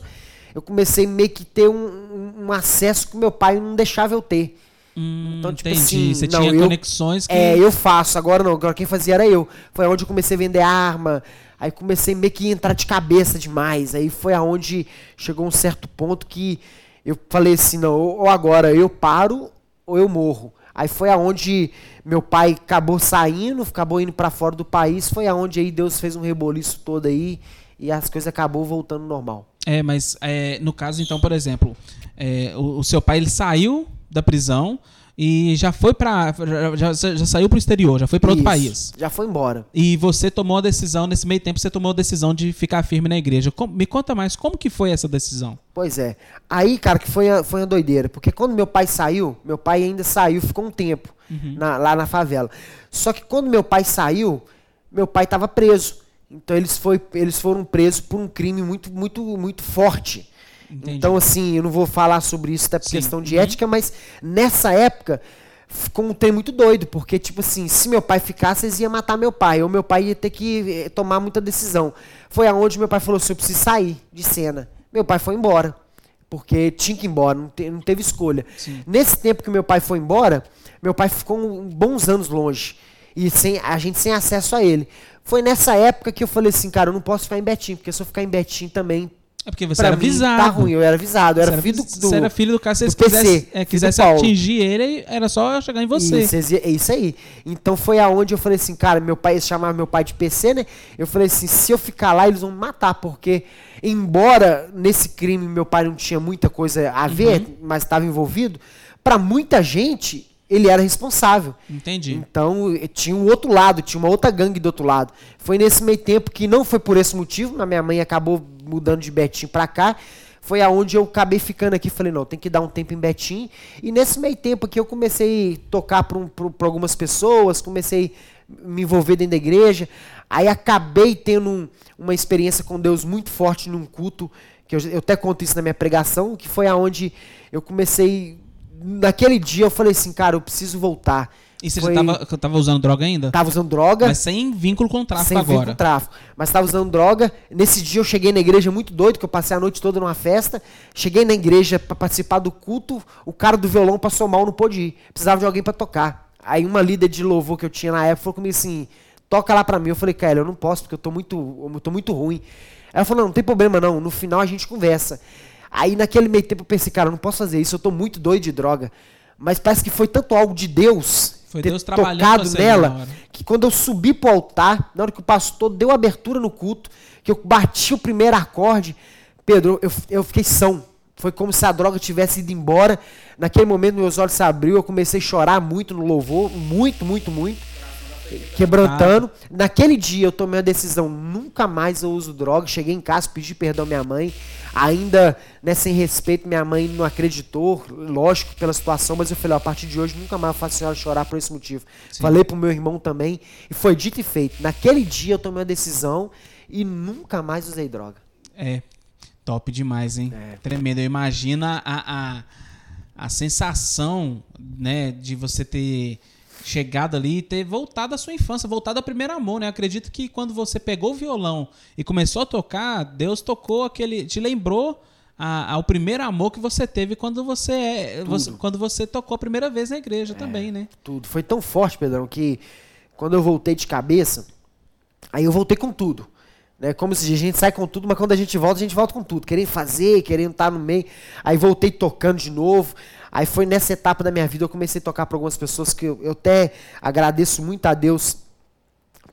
eu comecei meio que ter um, um- acesso que meu pai não deixava eu ter. Hum, Então, tipo entendi. assim, você não, tinha eu- conexões que. É, eu faço, agora não, agora quem fazia era eu. Foi aonde eu comecei a vender arma, aí comecei meio que a entrar de cabeça demais. Aí foi aonde chegou um certo ponto que eu falei assim, não, ou agora eu paro ou eu morro. Aí foi aonde meu pai acabou saindo, acabou indo pra fora do país, foi aonde aí Deus fez um reboliço todo aí e as coisas acabou voltando normal. É, mas é, no caso, então, por exemplo, é, o, o seu pai ele saiu da prisão e já foi para já, já, saiu para o exterior, já foi para outro Isso, país. Já foi embora. E você tomou a decisão nesse meio tempo, você tomou a decisão de ficar firme na igreja. Com- me conta mais, como que foi essa decisão? Pois é. Aí, cara, que foi, a- foi uma doideira. Porque quando meu pai saiu, meu pai ainda saiu, ficou um tempo na- lá na favela. Só que quando meu pai saiu, meu pai estava preso. Então eles, foi, eles foram presos por um crime muito, muito, muito forte. Entendi. Então, assim, eu não vou falar sobre isso, Sim. questão de Uhum. ética, mas nessa época ficou um trem muito doido, porque, tipo assim, se meu pai ficasse, eles iam matar meu pai, ou meu pai ia ter que eh, tomar muita decisão. Foi aonde meu pai falou assim: eu preciso sair de cena. Meu pai foi embora, porque tinha que ir embora, não, te- não teve escolha. Sim. Nesse tempo que meu pai foi embora, meu pai ficou um- bons anos longe. E sem, a gente sem acesso a ele. Foi nessa época que eu falei assim, cara, eu não posso ficar em Betim, porque se eu ficar em Betim também, É porque você pra era mim, avisado. tá ruim. Eu era avisado, eu era Você filho do, do, Você era filho do cara, se PC, quisessem, é, Paulo. atingir ele, era só chegar em você. Isso, é isso aí. Então foi aonde eu falei assim, cara, meu pai eles chamavam meu pai de PC, né? Eu falei assim, se eu ficar lá, eles vão me matar, porque embora nesse crime meu pai não tinha muita coisa a ver, Uhum. mas estava envolvido, pra muita gente ele era responsável. Entendi. Então eh, tinha um outro lado, tinha uma outra gangue do outro lado. Foi nesse meio tempo que não foi por esse motivo, mas minha mãe acabou mudando de Betim pra cá. Foi aonde eu acabei ficando aqui, falei, não, tem que dar um tempo em Betim. E nesse meio tempo aqui eu comecei a tocar para um, algumas pessoas, comecei a me envolver dentro da igreja. Aí acabei tendo um- uma experiência com Deus muito forte num culto, que eu, eu até conto isso na minha pregação, que foi aonde eu comecei. Naquele dia eu falei assim, cara, eu preciso voltar. E você Foi- já tava, tava usando droga ainda? Tava usando droga. Mas sem vínculo com o tráfico sem vínculo agora. com tráfico. Mas tava usando droga. Nesse dia eu cheguei na igreja muito doido, que eu passei a noite toda numa festa. Cheguei na igreja pra participar do culto. O cara do violão passou mal, não pôde ir. Precisava de alguém pra tocar. Aí uma líder de louvor que eu tinha na época falou comigo assim: toca lá pra mim. Eu falei, cara, eu não posso, porque eu tô muito, eu tô muito ruim. Ela falou, não, não tem problema não. No final a gente conversa. Aí naquele meio tempo eu pensei, cara, eu não posso fazer isso, eu tô muito doido de droga. Mas parece que foi tanto algo de Deus Foi ter Deus tocado nela que quando eu subi pro altar, na hora que o pastor deu abertura no culto, que eu bati o primeiro acorde, Pedro, eu, eu fiquei são. Foi como se a droga tivesse ido embora. Naquele momento, meus olhos se abriu, eu comecei a chorar muito no louvor, muito, muito, muito. Quebrantando. Naquele dia eu tomei a decisão, nunca mais eu uso droga. Cheguei em casa, pedi perdão à minha mãe. Ainda, né, sem respeito, minha mãe não acreditou, lógico, pela situação, mas eu falei, ó, a partir de hoje nunca mais eu faço a senhora chorar por esse motivo. Sim. Falei pro meu irmão também, e foi dito e feito. Naquele dia eu tomei a decisão e nunca mais usei droga. É, top demais, hein? É. Tremendo. Eu imagino a, a, a sensação, né, de você ter chegado ali e ter voltado à sua infância, voltado ao primeiro amor, né? Eu acredito que quando você pegou o violão e começou a tocar, Deus tocou aquele, te lembrou a, ao primeiro amor que você teve quando você, é, você, quando você tocou a primeira vez na igreja é, também, né? Tudo. Foi tão forte, Pedrão, que quando eu voltei de cabeça, aí eu voltei com tudo. Né? Como se a gente sai com tudo, mas quando a gente volta, a gente volta com tudo. Querendo fazer, querendo estar no meio. Aí voltei tocando de novo. Aí foi nessa etapa da minha vida eu comecei a tocar para algumas pessoas que eu, eu até agradeço muito a Deus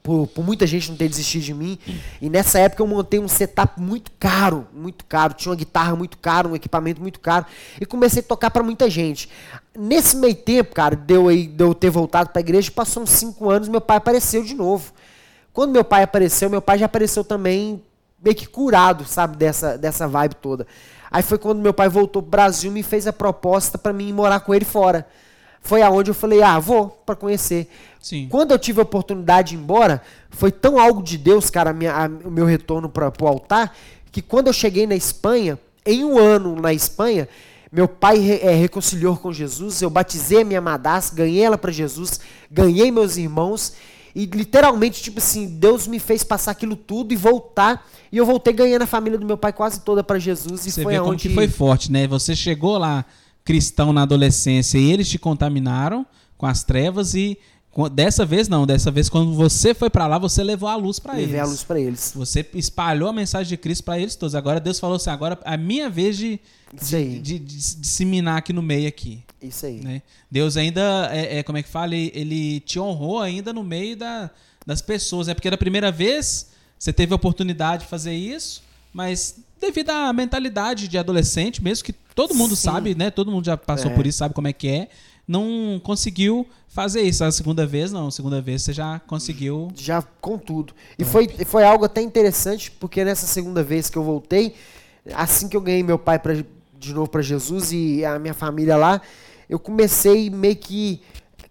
por, por, muita gente não ter desistido de mim. E nessa época eu montei um setup muito caro, muito caro. Tinha uma guitarra muito cara, um equipamento muito caro. E comecei a tocar para muita gente. Nesse meio tempo, cara, deu, aí, deu ter voltado para a igreja, passou uns 5 anos, meu pai apareceu de novo. Quando meu pai apareceu, meu pai já apareceu também meio que curado, sabe, dessa, dessa vibe toda. Aí foi quando meu pai voltou pro Brasil e me fez a proposta para mim morar com ele fora. Foi aonde eu falei, ah, vou para conhecer. Sim. Quando eu tive a oportunidade de ir embora, foi tão algo de Deus, cara, a minha, a, o meu retorno para o altar, que quando eu cheguei na Espanha, em um ano na Espanha, meu pai é, reconciliou com Jesus, eu batizei a minha madrasta, ganhei ela para Jesus, ganhei meus irmãos, e literalmente, tipo assim, Deus me fez passar aquilo tudo e voltar. E eu voltei ganhando a família do meu pai quase toda para Jesus. E Você foi vê como que foi forte, né? Você chegou lá cristão na adolescência e eles te contaminaram com as trevas e Dessa vez não, dessa vez quando você foi para lá, você levou a luz para eles. Levei a luz para eles. Você espalhou a mensagem de Cristo para eles todos. Agora Deus falou assim, agora é a minha vez de, de, de, de, disseminar aqui no meio aqui. Isso aí. Né? Deus ainda, é, é, como é que fala, ele, ele, te honrou ainda no meio da, das pessoas. É né? porque da primeira vez você teve a oportunidade de fazer isso, mas devido à mentalidade de adolescente, mesmo que todo mundo Sim. sabe, né? Todo mundo já passou é. por isso, sabe como é que é não conseguiu fazer isso. A segunda vez, não. A segunda vez você já conseguiu. Já com tudo. E foi, foi algo até interessante, porque nessa segunda vez que eu voltei, assim que eu ganhei meu pai pra, de novo para Jesus e a minha família lá, eu comecei meio que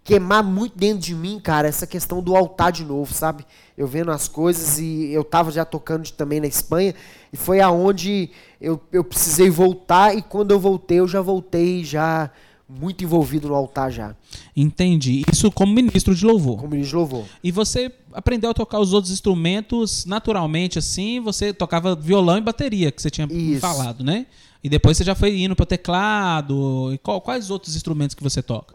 queimar muito dentro de mim, cara, essa questão do altar de novo, sabe? Eu vendo as coisas e eu tava já tocando também na Espanha, e foi aonde eu, eu precisei voltar, e quando eu voltei, eu já voltei já muito envolvido no altar já. Entendi. Isso como ministro de louvor. Como ministro de louvor. E você aprendeu a tocar os outros instrumentos naturalmente, assim? Você tocava violão e bateria, que você tinha Isso. falado, né? E depois você já foi indo para teclado. E qual, quais outros instrumentos que você toca?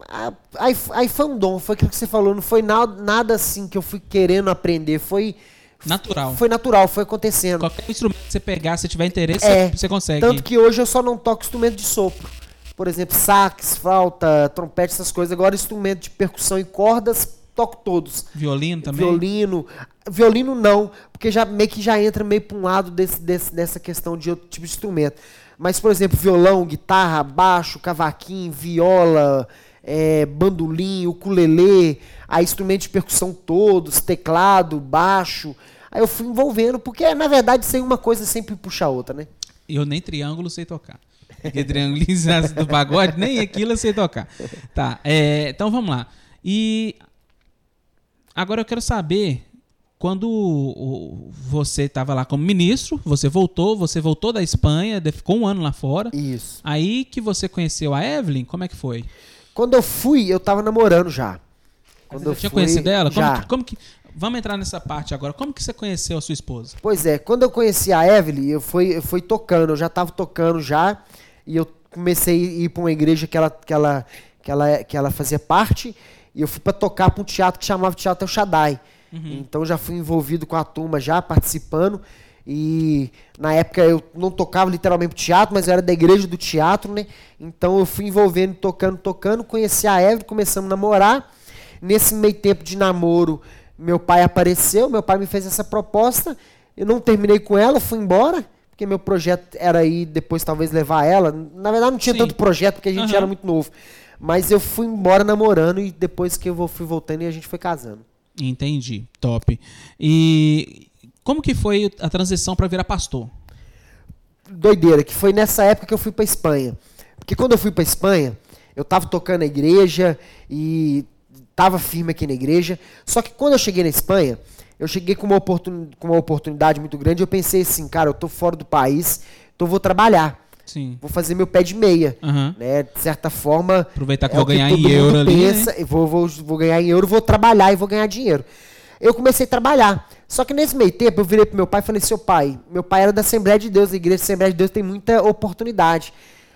Aí, aí foi um dom, foi aquilo que você falou. Não foi nada, nada assim que eu fui querendo aprender. Foi. Natural. Foi natural, foi acontecendo. Qualquer instrumento que você pegar, se tiver interesse, é, você consegue. Tanto que hoje eu só não toco instrumento de sopro por exemplo, sax, flauta, trompete, essas coisas. Agora, instrumento de percussão e cordas, toco todos. Violino também? Violino. Violino não, porque já meio que já entra meio para um lado desse, desse, dessa questão de outro tipo de instrumento. Mas, por exemplo, violão, guitarra, baixo, cavaquinho, viola, é, bandolim, ukulele, aí instrumentos de percussão todos, teclado, baixo. Aí eu fui envolvendo, porque na verdade sem uma coisa sempre puxa a outra, né? Eu nem triângulo sei tocar. Porque triangulização do pagode, nem aquilo eu sei tocar. Tá, é, então vamos lá. E agora eu quero saber, quando você estava lá como ministro, você voltou, você voltou da Espanha, ficou um ano lá fora. Isso. Aí que você conheceu a Evelyn, como é que foi? Quando eu fui, eu estava namorando já. Quando você eu tinha fui, conhecido ela? Como já. Que, como que, vamos entrar nessa parte agora. Como que você conheceu a sua esposa? Pois é, quando eu conheci a Evelyn, eu fui, eu fui tocando, eu já estava tocando já e eu comecei a ir para uma igreja que ela, que, ela, que, ela, que ela fazia parte, e eu fui para tocar para um teatro que chamava Teatro El Shaddai. Uhum. Então já fui envolvido com a turma, já participando. E na época eu não tocava literalmente teatro, mas eu era da igreja do teatro, né? Então eu fui envolvendo, tocando, tocando, conheci a Eve, começamos a namorar. Nesse meio tempo de namoro, meu pai apareceu, meu pai me fez essa proposta. Eu não terminei com ela, fui embora porque meu projeto era ir depois talvez levar ela. Na verdade não tinha Sim. tanto projeto porque a gente uhum. era muito novo. Mas eu fui embora namorando e depois que eu fui voltando e a gente foi casando. Entendi, top. E como que foi a transição para virar pastor? Doideira, que foi nessa época que eu fui para Espanha. Porque quando eu fui para Espanha, eu tava tocando na igreja e tava firme aqui na igreja. Só que quando eu cheguei na Espanha, eu cheguei com uma, oportun, com uma oportunidade muito grande. Eu pensei assim, cara, eu tô fora do país, então vou trabalhar. Sim. Vou fazer meu pé de meia. Uhum. Né? De certa forma. Aproveitar que é vou ganhar em euro ali. Pensa, né? vou, vou, vou ganhar em euro, vou trabalhar e vou ganhar dinheiro. Eu comecei a trabalhar. Só que nesse meio tempo eu virei pro meu pai e falei, seu pai, meu pai era da Assembleia de Deus, a igreja da Assembleia de Deus tem muita oportunidade.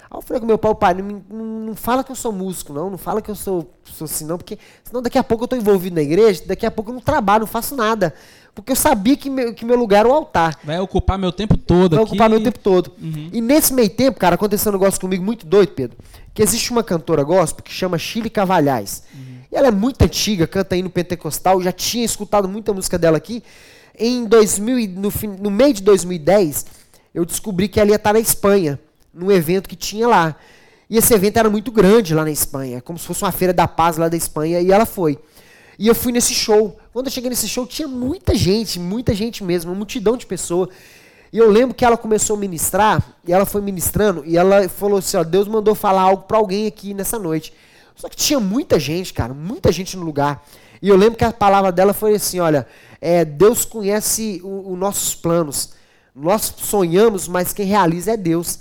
Aí eu falei com meu pai, pai, não, não, não, fala que eu sou músico, não, não fala que eu sou, sou assim, não, porque senão daqui a pouco eu estou envolvido na igreja, daqui a pouco eu não trabalho, não faço nada. Porque eu sabia que meu, que meu lugar era o altar. Vai ocupar meu tempo todo Vai aqui. ocupar meu tempo todo. Uhum. E nesse meio tempo, cara, aconteceu um negócio comigo muito doido, Pedro. Que existe uma cantora gospel que chama Chile Cavalhais. Uhum. E ela é muito antiga, canta aí no Pentecostal, já tinha escutado muita música dela aqui. Em 2000, no, no meio de 2010, eu descobri que ela ia estar na Espanha, num evento que tinha lá. E esse evento era muito grande lá na Espanha, como se fosse uma feira da paz lá da Espanha, e ela foi. E eu fui nesse show. Quando eu cheguei nesse show, tinha muita gente, muita gente mesmo, uma multidão de pessoas. E eu lembro que ela começou a ministrar, e ela foi ministrando, e ela falou assim: ó, Deus mandou falar algo para alguém aqui nessa noite. Só que tinha muita gente, cara, muita gente no lugar. E eu lembro que a palavra dela foi assim: olha, é, Deus conhece os nossos planos. Nós sonhamos, mas quem realiza é Deus.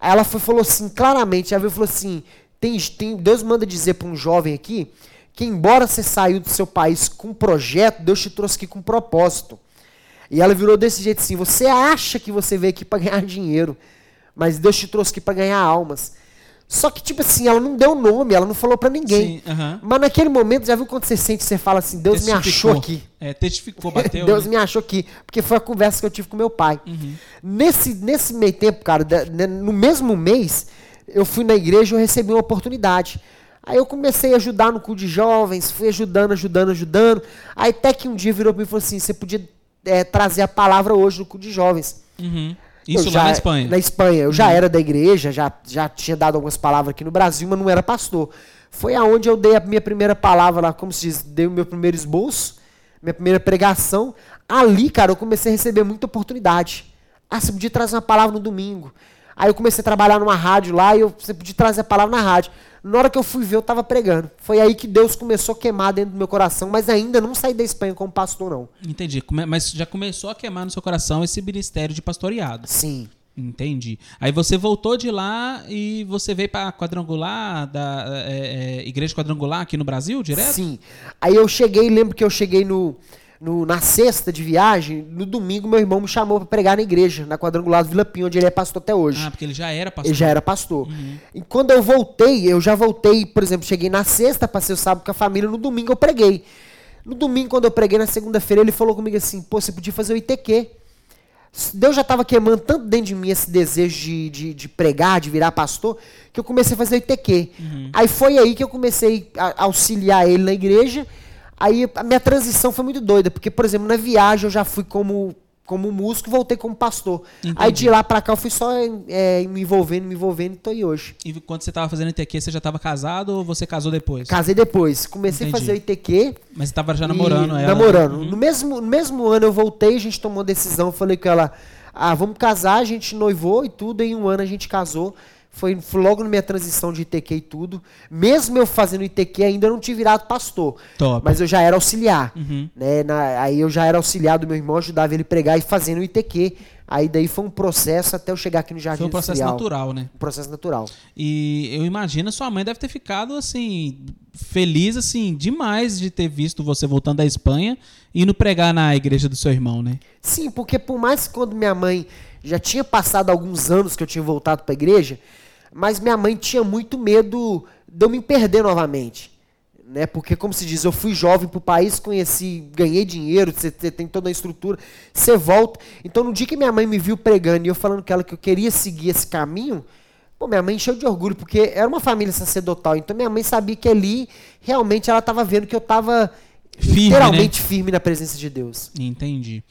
Aí ela foi, falou assim, claramente, ela falou assim: tem, tem, Deus manda dizer para um jovem aqui que embora você saiu do seu país com um projeto, Deus te trouxe aqui com um propósito. E ela virou desse jeito assim: você acha que você veio aqui para ganhar dinheiro, mas Deus te trouxe aqui para ganhar almas. Só que, tipo assim, ela não deu nome, ela não falou para ninguém. Sim, uh -huh. Mas naquele momento, já viu quando você sente, você fala assim, Deus me achou aqui. É, testificou, bateu. Deus né? me achou aqui. Porque foi a conversa que eu tive com meu pai. Uhum. Nesse, nesse meio tempo, cara, né, no mesmo mês, eu fui na igreja e eu recebi uma oportunidade. Aí eu comecei a ajudar no culto de jovens, fui ajudando, ajudando, ajudando. Aí até que um dia virou para mim e falou assim: você podia é, trazer a palavra hoje no culto de jovens. Uhum. Isso lá na Espanha? Na Espanha. Eu uhum. já era da igreja, já, já tinha dado algumas palavras aqui no Brasil, mas não era pastor. Foi aonde eu dei a minha primeira palavra lá, como se diz, dei o meu primeiro esboço, minha primeira pregação. Ali, cara, eu comecei a receber muita oportunidade. Ah, você podia trazer uma palavra no domingo. Aí eu comecei a trabalhar numa rádio lá e eu, você podia trazer a palavra na rádio. Na hora que eu fui ver, eu estava pregando. Foi aí que Deus começou a queimar dentro do meu coração, mas ainda não saí da Espanha como pastor, não. Entendi. Mas já começou a queimar no seu coração esse ministério de pastoreado. Sim. Entendi. Aí você voltou de lá e você veio para quadrangular da é, é, igreja quadrangular aqui no Brasil, direto? Sim. Aí eu cheguei, lembro que eu cheguei no no, na sexta de viagem, no domingo meu irmão me chamou para pregar na igreja, na quadrangular do Vila Pinho, onde ele é pastor até hoje. Ah, porque ele já era pastor. Ele já era pastor. Uhum. E quando eu voltei, eu já voltei, por exemplo, cheguei na sexta, passei o sábado com a família, no domingo eu preguei. No domingo, quando eu preguei na segunda-feira, ele falou comigo assim: pô, você podia fazer o ITQ. Deus já estava queimando tanto dentro de mim esse desejo de, de, de, pregar, de virar pastor, que eu comecei a fazer o ITQ. Uhum. Aí foi aí que eu comecei a auxiliar ele na igreja Aí a minha transição foi muito doida, porque, por exemplo, na viagem eu já fui como, como músico voltei como pastor. Entendi. Aí de lá pra cá eu fui só é, me envolvendo, me envolvendo e tô aí hoje. E quando você tava fazendo ITQ, você já tava casado ou você casou depois? Casei depois. Comecei Entendi. a fazer o ITQ. Mas você tava já namorando ela? Namorando. Uhum. No, mesmo, no mesmo ano eu voltei, a gente tomou uma decisão, falei com ela, ah, vamos casar, a gente noivou e tudo, em um ano a gente casou. Foi, logo na minha transição de ITQ e tudo. Mesmo eu fazendo ITQ, ainda não tinha virado pastor. Top. Mas eu já era auxiliar. Uhum. Né? Na, aí eu já era auxiliar do meu irmão, ajudava ele a pregar e fazendo o ITQ. Aí daí foi um processo até eu chegar aqui no Jardim Foi um processo Industrial. natural, né? Um processo natural. E eu imagino sua mãe deve ter ficado assim feliz assim demais de ter visto você voltando da Espanha e indo pregar na igreja do seu irmão, né? Sim, porque por mais que quando minha mãe já tinha passado alguns anos que eu tinha voltado para a igreja, mas minha mãe tinha muito medo de eu me perder novamente. Né? Porque, como se diz, eu fui jovem para o país, conheci, ganhei dinheiro, você tem toda a estrutura, você volta. Então, no dia que minha mãe me viu pregando e eu falando com ela que eu queria seguir esse caminho, pô, minha mãe encheu de orgulho, porque era uma família sacerdotal. Então, minha mãe sabia que ali, realmente, ela estava vendo que eu estava literalmente né? firme na presença de Deus. Entendi.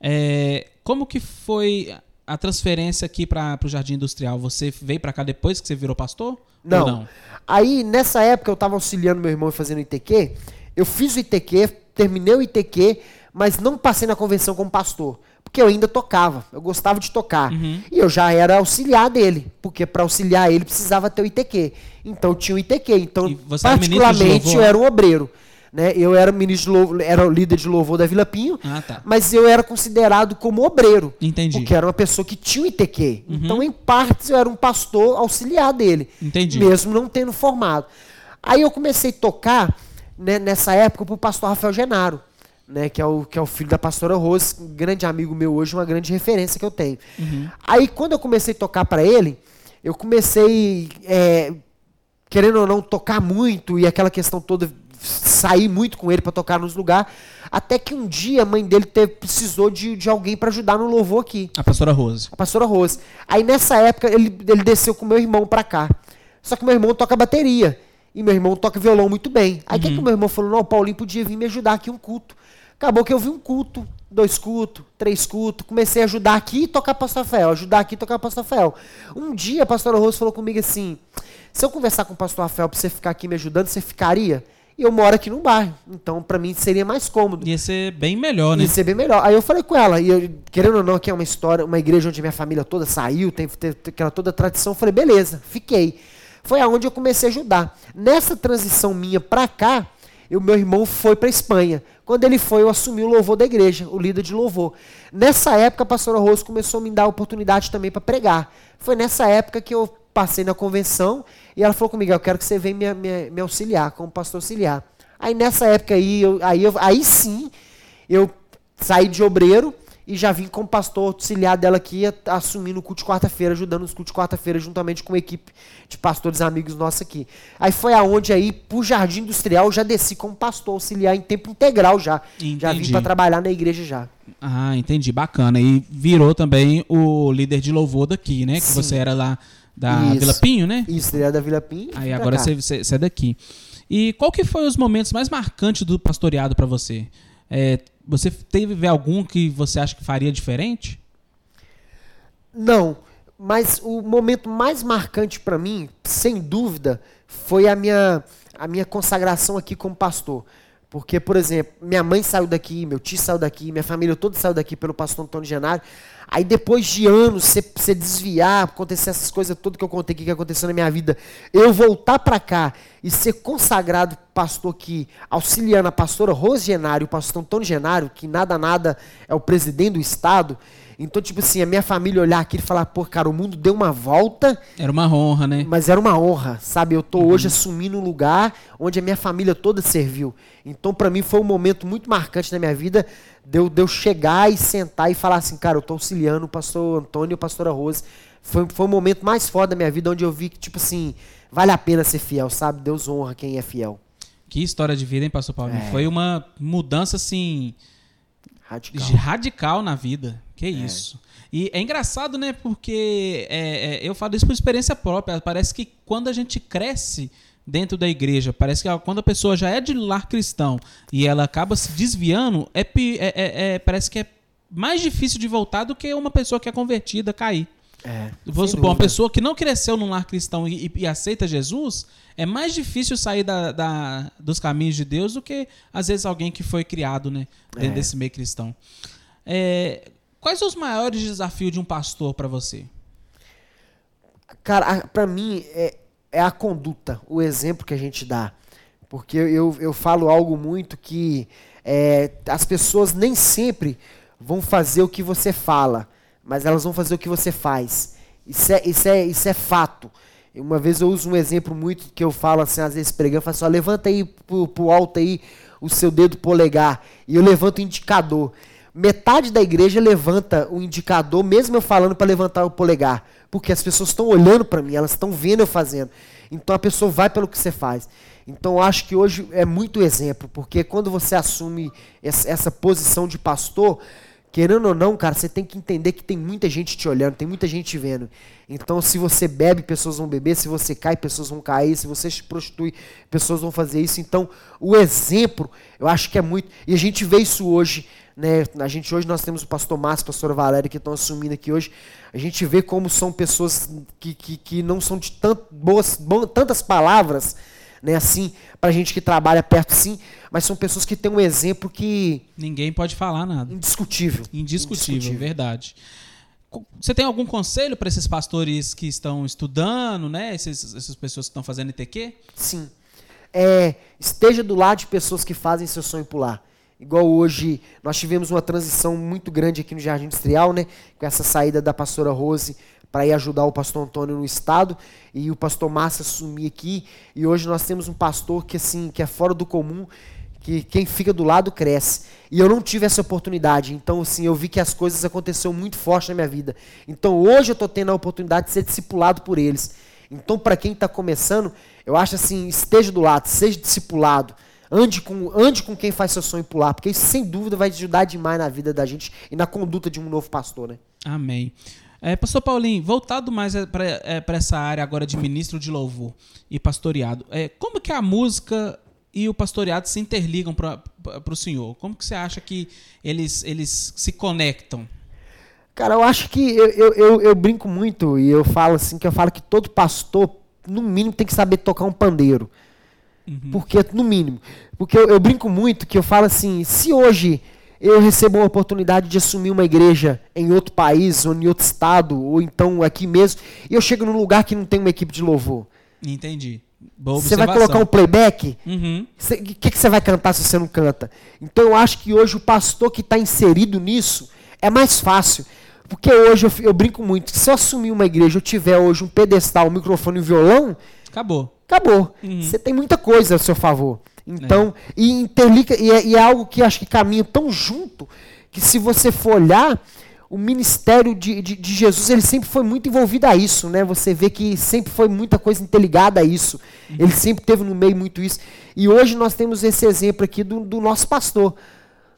É, como que foi a transferência aqui para o Jardim Industrial, você veio para cá depois que você virou pastor? Não. não. Aí, nessa época, eu estava auxiliando meu irmão fazendo o ITQ. Eu fiz o ITQ, terminei o ITQ, mas não passei na convenção como pastor. Porque eu ainda tocava, eu gostava de tocar. Uhum. E eu já era auxiliar dele, porque para auxiliar ele precisava ter o ITQ. Então eu tinha o ITQ. Então, particularmente, eu era um obreiro. Né? Eu era ministro louvor, era o líder de louvor da Vila Pinho, ah, tá. mas eu era considerado como obreiro. Entendi. Porque era uma pessoa que tinha o ITQ. Uhum. Então, em partes, eu era um pastor auxiliar dele. Entendi. Mesmo não tendo formado. Aí eu comecei a tocar né, nessa época para o pastor Rafael Genaro. né, que é o que é o filho da pastora Rose, um grande amigo meu hoje, uma grande referência que eu tenho. Uhum. Aí quando eu comecei a tocar para ele, eu comecei é, querendo ou não tocar muito e aquela questão toda sair muito com ele para tocar nos lugares, até que um dia a mãe dele teve, precisou de, de alguém para ajudar no louvor aqui. A pastora Rose. A pastora Rose. Aí nessa época ele, ele desceu com meu irmão para cá. Só que meu irmão toca bateria. E meu irmão toca violão muito bem. Aí o uhum. que, que meu irmão falou? Não, o Paulinho podia vir me ajudar aqui um culto. Acabou que eu vi um culto, dois cultos, três cultos. Comecei a ajudar aqui e tocar pastor Rafael. Ajudar aqui e tocar pastor Rafael. Um dia a pastora Rose falou comigo assim: se eu conversar com o pastor Rafael pra você ficar aqui me ajudando, você ficaria? E eu moro aqui no bairro. Então, para mim, seria mais cômodo. Ia ser bem melhor, né? Ia ser bem melhor. Aí eu falei com ela, e eu, querendo ou não, aqui é uma história, uma igreja onde minha família toda saiu, tem, tem, aquela toda tradição. Eu falei, beleza, fiquei. Foi aonde eu comecei a ajudar. Nessa transição minha pra cá, o meu irmão foi para Espanha. Quando ele foi, eu assumi o louvor da igreja, o líder de louvor. Nessa época, a pastora Rose começou a me dar oportunidade também para pregar. Foi nessa época que eu passei na convenção e ela falou comigo: Eu quero que você venha me, me, me auxiliar, como pastor auxiliar. Aí nessa época aí, eu, aí, eu, aí sim, eu saí de obreiro e já vim como pastor auxiliar dela aqui, assumindo o culto de quarta-feira, ajudando os cultos de quarta-feira, juntamente com uma equipe de pastores amigos nossos aqui. Aí foi aonde aí, pro Jardim Industrial, eu já desci como pastor auxiliar em tempo integral já. Entendi. Já vim para trabalhar na igreja já. Ah, entendi, bacana. E virou também o líder de louvor daqui, né? Que Sim. você era lá da Isso. Vila Pinho, né? Isso, ele era da Vila Pinho. Aí agora você, você, você é daqui. E qual que foi os momentos mais marcantes do pastoreado para você? É, você teve algum que você acha que faria diferente? Não, mas o momento mais marcante para mim, sem dúvida, foi a minha, a minha consagração aqui como pastor. Porque, por exemplo, minha mãe saiu daqui, meu tio saiu daqui, minha família toda saiu daqui pelo pastor Antônio Genário. Aí depois de anos, você desviar, acontecer essas coisas todas que eu contei aqui que aconteceu na minha vida, eu voltar para cá e ser consagrado pastor aqui, auxiliando a pastora Rose Genário, o pastor Antônio Genário, que nada nada é o presidente do estado, então, tipo assim, a minha família olhar aqui e falar, pô, cara, o mundo deu uma volta. Era uma honra, né? Mas era uma honra, sabe? Eu tô uhum. hoje assumindo um lugar onde a minha família toda serviu. Então, para mim, foi um momento muito marcante na minha vida de eu, de eu chegar e sentar e falar assim, cara, eu tô auxiliando o pastor Antônio e a pastora Rose. Foi, foi o momento mais foda da minha vida onde eu vi que, tipo assim, vale a pena ser fiel, sabe? Deus honra quem é fiel. Que história de vida, hein, pastor Paulo? É. Foi uma mudança, assim. Radical. Radical na vida. Que é. isso. E é engraçado, né? Porque é, é, eu falo isso por experiência própria. Parece que quando a gente cresce dentro da igreja, parece que quando a pessoa já é de lar cristão e ela acaba se desviando, é, é, é, é parece que é mais difícil de voltar do que uma pessoa que é convertida cair. É, Vou supor, uma pessoa que não cresceu num lar cristão e, e, e aceita Jesus, é mais difícil sair da, da, dos caminhos de Deus do que, às vezes, alguém que foi criado né, dentro é. desse meio cristão. É, Quais os maiores desafios de um pastor para você? Cara, para mim é, é a conduta, o exemplo que a gente dá. Porque eu, eu falo algo muito que é, as pessoas nem sempre vão fazer o que você fala, mas elas vão fazer o que você faz. Isso é, isso é, isso é fato. Uma vez eu uso um exemplo muito que eu falo assim, às vezes pregando, eu falo assim, ó, levanta aí pro, pro alto aí o seu dedo polegar. E eu levanto o indicador metade da igreja levanta o indicador, mesmo eu falando para levantar o polegar, porque as pessoas estão olhando para mim, elas estão vendo eu fazendo. Então a pessoa vai pelo que você faz. Então eu acho que hoje é muito exemplo, porque quando você assume essa posição de pastor, querendo ou não, cara, você tem que entender que tem muita gente te olhando, tem muita gente te vendo. Então, se você bebe, pessoas vão beber, se você cai, pessoas vão cair, se você se prostitui, pessoas vão fazer isso. Então, o exemplo, eu acho que é muito. E a gente vê isso hoje né? A gente hoje nós temos o pastor Márcio, a pastora Valéria que estão assumindo aqui hoje. A gente vê como são pessoas que, que, que não são de tant, boas, bom, tantas palavras, né, assim, pra gente que trabalha perto sim, mas são pessoas que têm um exemplo que ninguém pode falar nada. Indiscutível. Indiscutível, Indiscutível. verdade. Você tem algum conselho para esses pastores que estão estudando, né? Esses, essas pessoas que estão fazendo ITQ? Sim. É, esteja do lado de pessoas que fazem seu sonho pular. Igual hoje, nós tivemos uma transição muito grande aqui no Jardim Industrial, né? Com essa saída da pastora Rose para ir ajudar o pastor Antônio no estado e o pastor Massa assumir aqui. E hoje nós temos um pastor que assim, que é fora do comum, que quem fica do lado cresce. E eu não tive essa oportunidade. Então, assim, eu vi que as coisas aconteceram muito forte na minha vida. Então, hoje eu estou tendo a oportunidade de ser discipulado por eles. Então, para quem está começando, eu acho assim, esteja do lado, seja discipulado. Ande com, ande com quem faz seu sonho pular, porque isso sem dúvida vai ajudar demais na vida da gente e na conduta de um novo pastor, né? Amém. É, Pastor Paulinho, voltado mais para é, essa área agora de ministro de louvor e pastoreado, é, como que a música e o pastoreado se interligam para o senhor? Como que você acha que eles, eles se conectam? Cara, eu acho que eu, eu, eu, eu, brinco muito e eu falo assim que eu falo que todo pastor, no mínimo, tem que saber tocar um pandeiro. Uhum. Porque, no mínimo. Porque eu, eu brinco muito que eu falo assim, se hoje eu recebo uma oportunidade de assumir uma igreja em outro país, ou em outro estado, ou então aqui mesmo, e eu chego num lugar que não tem uma equipe de louvor. Entendi. Você vai colocar um playback? O uhum. que, que você vai cantar se você não canta? Então eu acho que hoje o pastor que está inserido nisso é mais fácil. Porque hoje eu, eu, brinco muito. Se eu assumir uma igreja, eu tiver hoje um pedestal, um microfone e um violão. Acabou. Acabou. Uhum. Você tem muita coisa a seu favor. Então, é. e interliga, e é, e é, algo que acho que caminha tão junto, que se você for olhar, o ministério de, de, de, Jesus ele sempre foi muito envolvido a isso, né? Você vê que sempre foi muita coisa interligada a isso. Uhum. Ele sempre teve no meio muito isso. E hoje nós temos esse exemplo aqui do, do nosso pastor.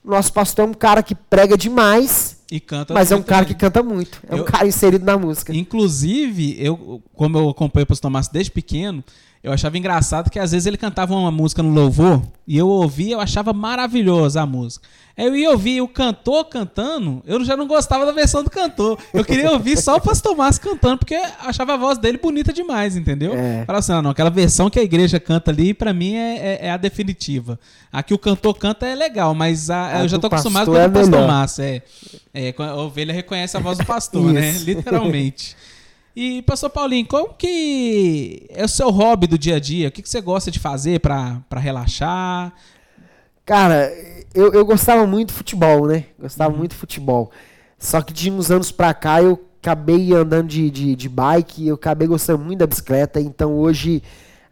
Nosso pastor é um cara que prega demais, e canta Mas é um cara que canta muito. É eu, um cara inserido na música. Inclusive, eu, como eu acompanho o Pastor Márcio desde pequeno, eu achava engraçado que às vezes ele cantava uma música no louvor e eu ouvia, eu achava maravilhosa a música. Eu ia ouvir o cantor cantando, eu já não gostava da versão do cantor. Eu queria ouvir só o Pastor Márcio cantando, porque achava a voz dele bonita demais, entendeu? É. Falava assim, ah, não, aquela versão que a igreja canta ali, para mim é, é, é, a definitiva. A que o cantor canta é legal, mas a, a eu já tô acostumado com o é Pastor Márcio. É, é, a ovelha reconhece a voz do pastor, né? Literalmente. E, pastor Paulinho, como que é o seu hobby do dia a dia? O que, que você gosta de fazer para relaxar? Cara, eu, eu gostava muito de futebol, né? Gostava uhum. muito de futebol. Só que de uns anos pra cá eu acabei andando de, de, de bike, eu acabei gostando muito da bicicleta, então hoje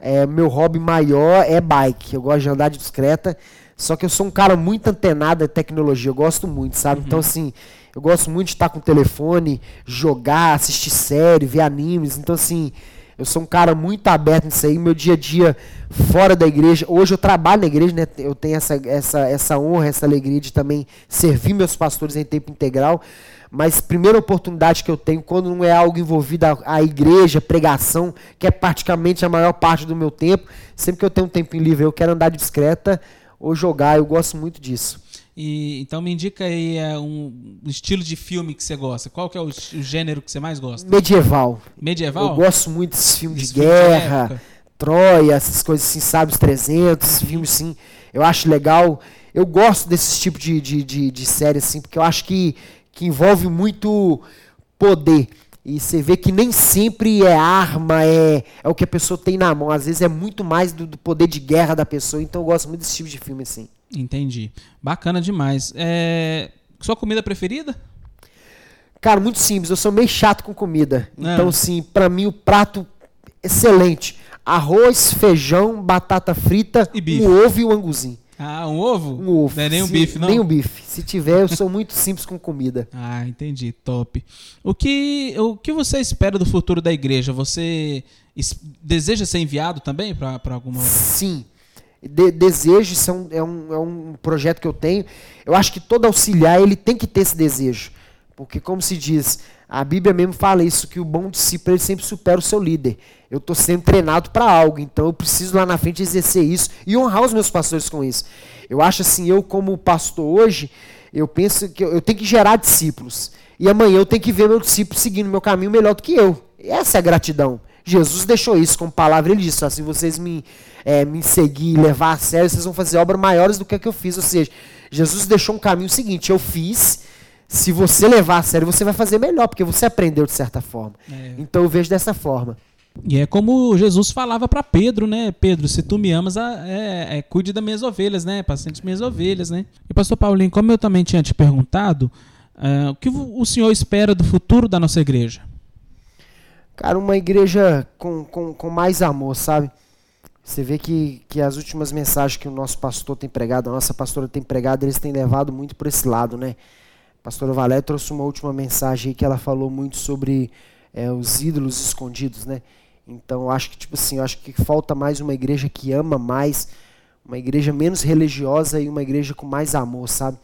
é, meu hobby maior é bike. Eu gosto de andar de bicicleta, só que eu sou um cara muito antenado em tecnologia, eu gosto muito, sabe? Uhum. Então, assim, eu gosto muito de estar com o telefone, jogar, assistir série, ver animes. Então, assim, eu sou um cara muito aberto nisso aí. Meu dia a dia fora da igreja. Hoje eu trabalho na igreja, né? Eu tenho essa, essa, essa honra, essa alegria de também servir meus pastores em tempo integral. Mas primeira oportunidade que eu tenho, quando não é algo envolvido a igreja, pregação, que é praticamente a maior parte do meu tempo, sempre que eu tenho um tempo livre, eu quero andar de ou jogar. Eu gosto muito disso. E, então me indica aí é, um estilo de filme que você gosta. Qual que é o, o, gênero que você mais gosta? Medieval. Medieval? Eu gosto muito desses filmes Esse de guerra, de Troia, essas coisas assim, sabe, os 300, esses filmes sim. Eu acho legal. Eu gosto desses tipos de, de, de, de série assim, porque eu acho que, que envolve muito poder. E você vê que nem sempre é arma, é, é o que a pessoa tem na mão. Às vezes é muito mais do, do poder de guerra da pessoa. Então eu gosto muito desse tipo de filme assim. Entendi. Bacana demais. É... Sua comida preferida? Cara, muito simples. Eu sou meio chato com comida. É. Então, sim, para mim o prato excelente. Arroz, feijão, batata frita, e um ovo e um anguzinho. Ah, um ovo? Um ovo. Não é nem um bife, não? Nem um bife. Se tiver, eu sou muito simples com comida. Ah, entendi. Top. O que, o que você espera do futuro da igreja? Você deseja ser enviado também para alguma? Sim de, desejo, isso é um, é, um, é um projeto que eu tenho. Eu acho que todo auxiliar ele tem que ter esse desejo. Porque, como se diz, a Bíblia mesmo fala isso, que o bom discípulo ele sempre supera o seu líder. Eu estou sendo treinado para algo, então eu preciso lá na frente exercer isso e honrar os meus pastores com isso. Eu acho assim, eu como pastor hoje, eu penso que eu, tenho que gerar discípulos. E amanhã eu tenho que ver meu discípulo seguindo meu caminho melhor do que eu. Essa é a gratidão. Jesus deixou isso como palavra, ele disse: se vocês me, é, me seguir e levar a sério, vocês vão fazer obras maiores do que a que eu fiz. Ou seja, Jesus deixou um caminho seguinte: eu fiz, se você levar a sério, você vai fazer melhor, porque você aprendeu de certa forma. É. Então eu vejo dessa forma. E é como Jesus falava para Pedro, né? Pedro, se tu me amas, é, é, cuide das minhas ovelhas, né? Paciente minhas ovelhas, né? E pastor Paulinho, como eu também tinha te perguntado, uh, o que o senhor espera do futuro da nossa igreja? Cara, uma igreja com, com, com mais amor, sabe? Você vê que, que as últimas mensagens que o nosso pastor tem pregado, a nossa pastora tem pregado, eles têm levado muito por esse lado, né? A pastora Valéria trouxe uma última mensagem aí que ela falou muito sobre é, os ídolos escondidos, né? Então, eu acho que, tipo assim, eu acho que falta mais uma igreja que ama mais, uma igreja menos religiosa e uma igreja com mais amor, sabe?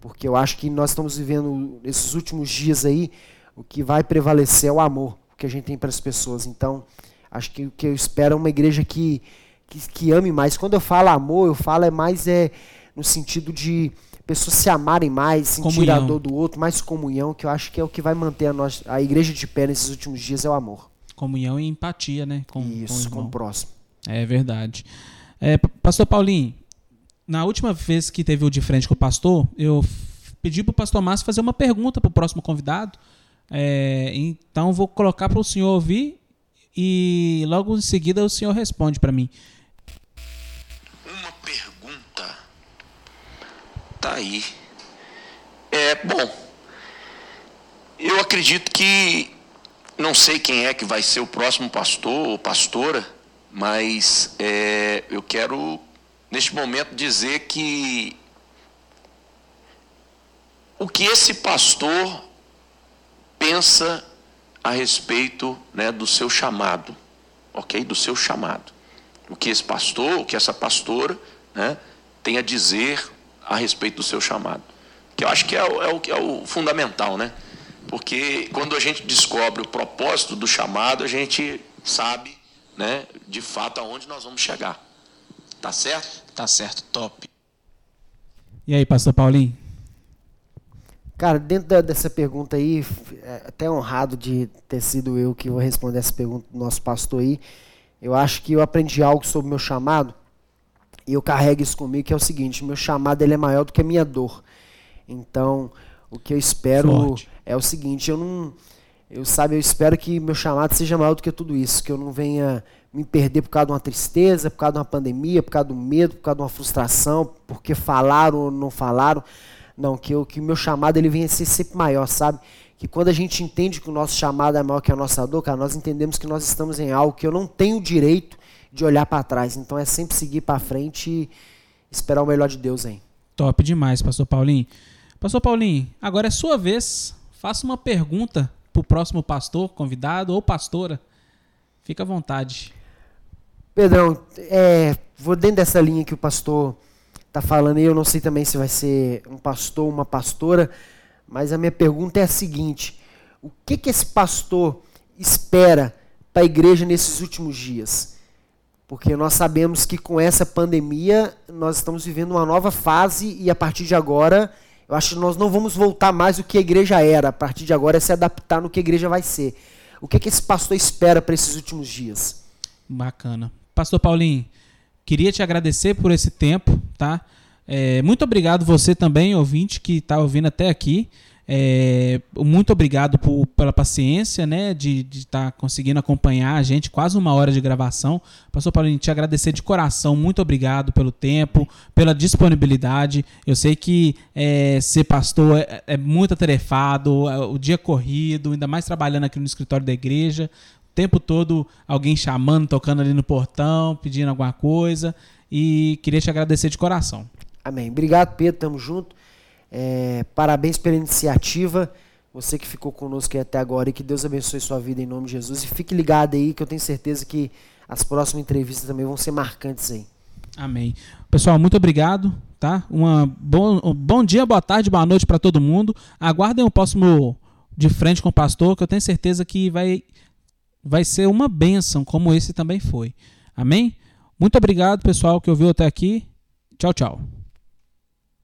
Porque eu acho que nós estamos vivendo esses últimos dias aí, o que vai prevalecer é o amor que a gente tem para as pessoas. Então, acho que o que eu espero é uma igreja que, que, que, ame mais. Quando eu falo amor, eu falo é mais é no sentido de pessoas se amarem mais, sentir comunhão. a dor do outro, mais comunhão, que eu acho que é o que vai manter a, nossa, a igreja de pé nesses últimos dias é o amor. Comunhão e empatia, né? Com, Isso, com o, com o próximo. É verdade. É, pastor Paulinho, na última vez que teve o de frente com o pastor, eu pedi para o pastor Márcio fazer uma pergunta para o próximo convidado. É, então vou colocar para o senhor ouvir e logo em seguida o senhor responde para mim. Uma pergunta. Tá aí. É, bom. Eu acredito que não sei quem é que vai ser o próximo pastor ou pastora, mas é, eu quero neste momento dizer que o que esse pastor pensa a respeito né, do seu chamado, ok? Do seu chamado. O que esse pastor, o que essa pastora né, tem a dizer a respeito do seu chamado. Que eu acho que é, o, é o, é o fundamental, né? Porque quando a gente descobre o propósito do chamado, a gente sabe, né, de fato, aonde nós vamos chegar. Tá certo? Tá certo, top. E aí, pastor Paulinho? Cara, dentro da, dessa pergunta aí, é até honrado de ter sido eu que vou responder essa pergunta do nosso pastor aí. Eu acho que eu aprendi algo sobre o meu chamado e eu carrego isso comigo, que é o seguinte, meu chamado ele é maior do que a minha dor. Então, o que eu espero Forte. é o seguinte, eu não eu sabe, eu espero que meu chamado seja maior do que tudo isso, que eu não venha me perder por causa de uma tristeza, por causa de uma pandemia, por causa do medo, por causa de uma frustração, porque falaram ou não falaram. Não, que o que o meu chamado ele venha a ser sempre maior, sabe? Que quando a gente entende que o nosso chamado é maior que a nossa dor, cara, nós entendemos que nós estamos em algo que eu não tenho direito de olhar para trás. Então é sempre seguir para frente e esperar o melhor de Deus aí. Top demais, pastor Paulinho. Pastor Paulinho, agora é sua vez. Faça uma pergunta para o próximo pastor, convidado ou pastora. Fica à vontade. Pedrão, é, vou dentro dessa linha que o pastor está falando e eu não sei também se vai ser um pastor ou uma pastora, mas a minha pergunta é a seguinte: o que, que esse pastor espera para a igreja nesses últimos dias? Porque nós sabemos que com essa pandemia nós estamos vivendo uma nova fase e a partir de agora eu acho que nós não vamos voltar mais o que a igreja era. A partir de agora é se adaptar no que a igreja vai ser. O que, que esse pastor espera para esses últimos dias? Bacana. Pastor Paulinho, Queria te agradecer por esse tempo, tá? É, muito obrigado você também, ouvinte, que está ouvindo até aqui. É, muito obrigado por, pela paciência, né, de estar tá conseguindo acompanhar a gente, quase uma hora de gravação. Pastor Paulinho, te agradecer de coração, muito obrigado pelo tempo, pela disponibilidade. Eu sei que é, ser pastor é, é muito atarefado, é, o dia corrido, ainda mais trabalhando aqui no escritório da igreja tempo todo alguém chamando, tocando ali no portão, pedindo alguma coisa. E queria te agradecer de coração. Amém. Obrigado, Pedro. Tamo junto. É, parabéns pela iniciativa. Você que ficou conosco até agora e que Deus abençoe sua vida em nome de Jesus. E fique ligado aí que eu tenho certeza que as próximas entrevistas também vão ser marcantes aí. Amém. Pessoal, muito obrigado, tá? Uma bom, um bom dia, boa tarde, boa noite para todo mundo. Aguardem o próximo de frente com o pastor, que eu tenho certeza que vai vai ser uma bênção, como esse também foi. Amém? Muito obrigado, pessoal, que ouviu até aqui. Tchau, tchau.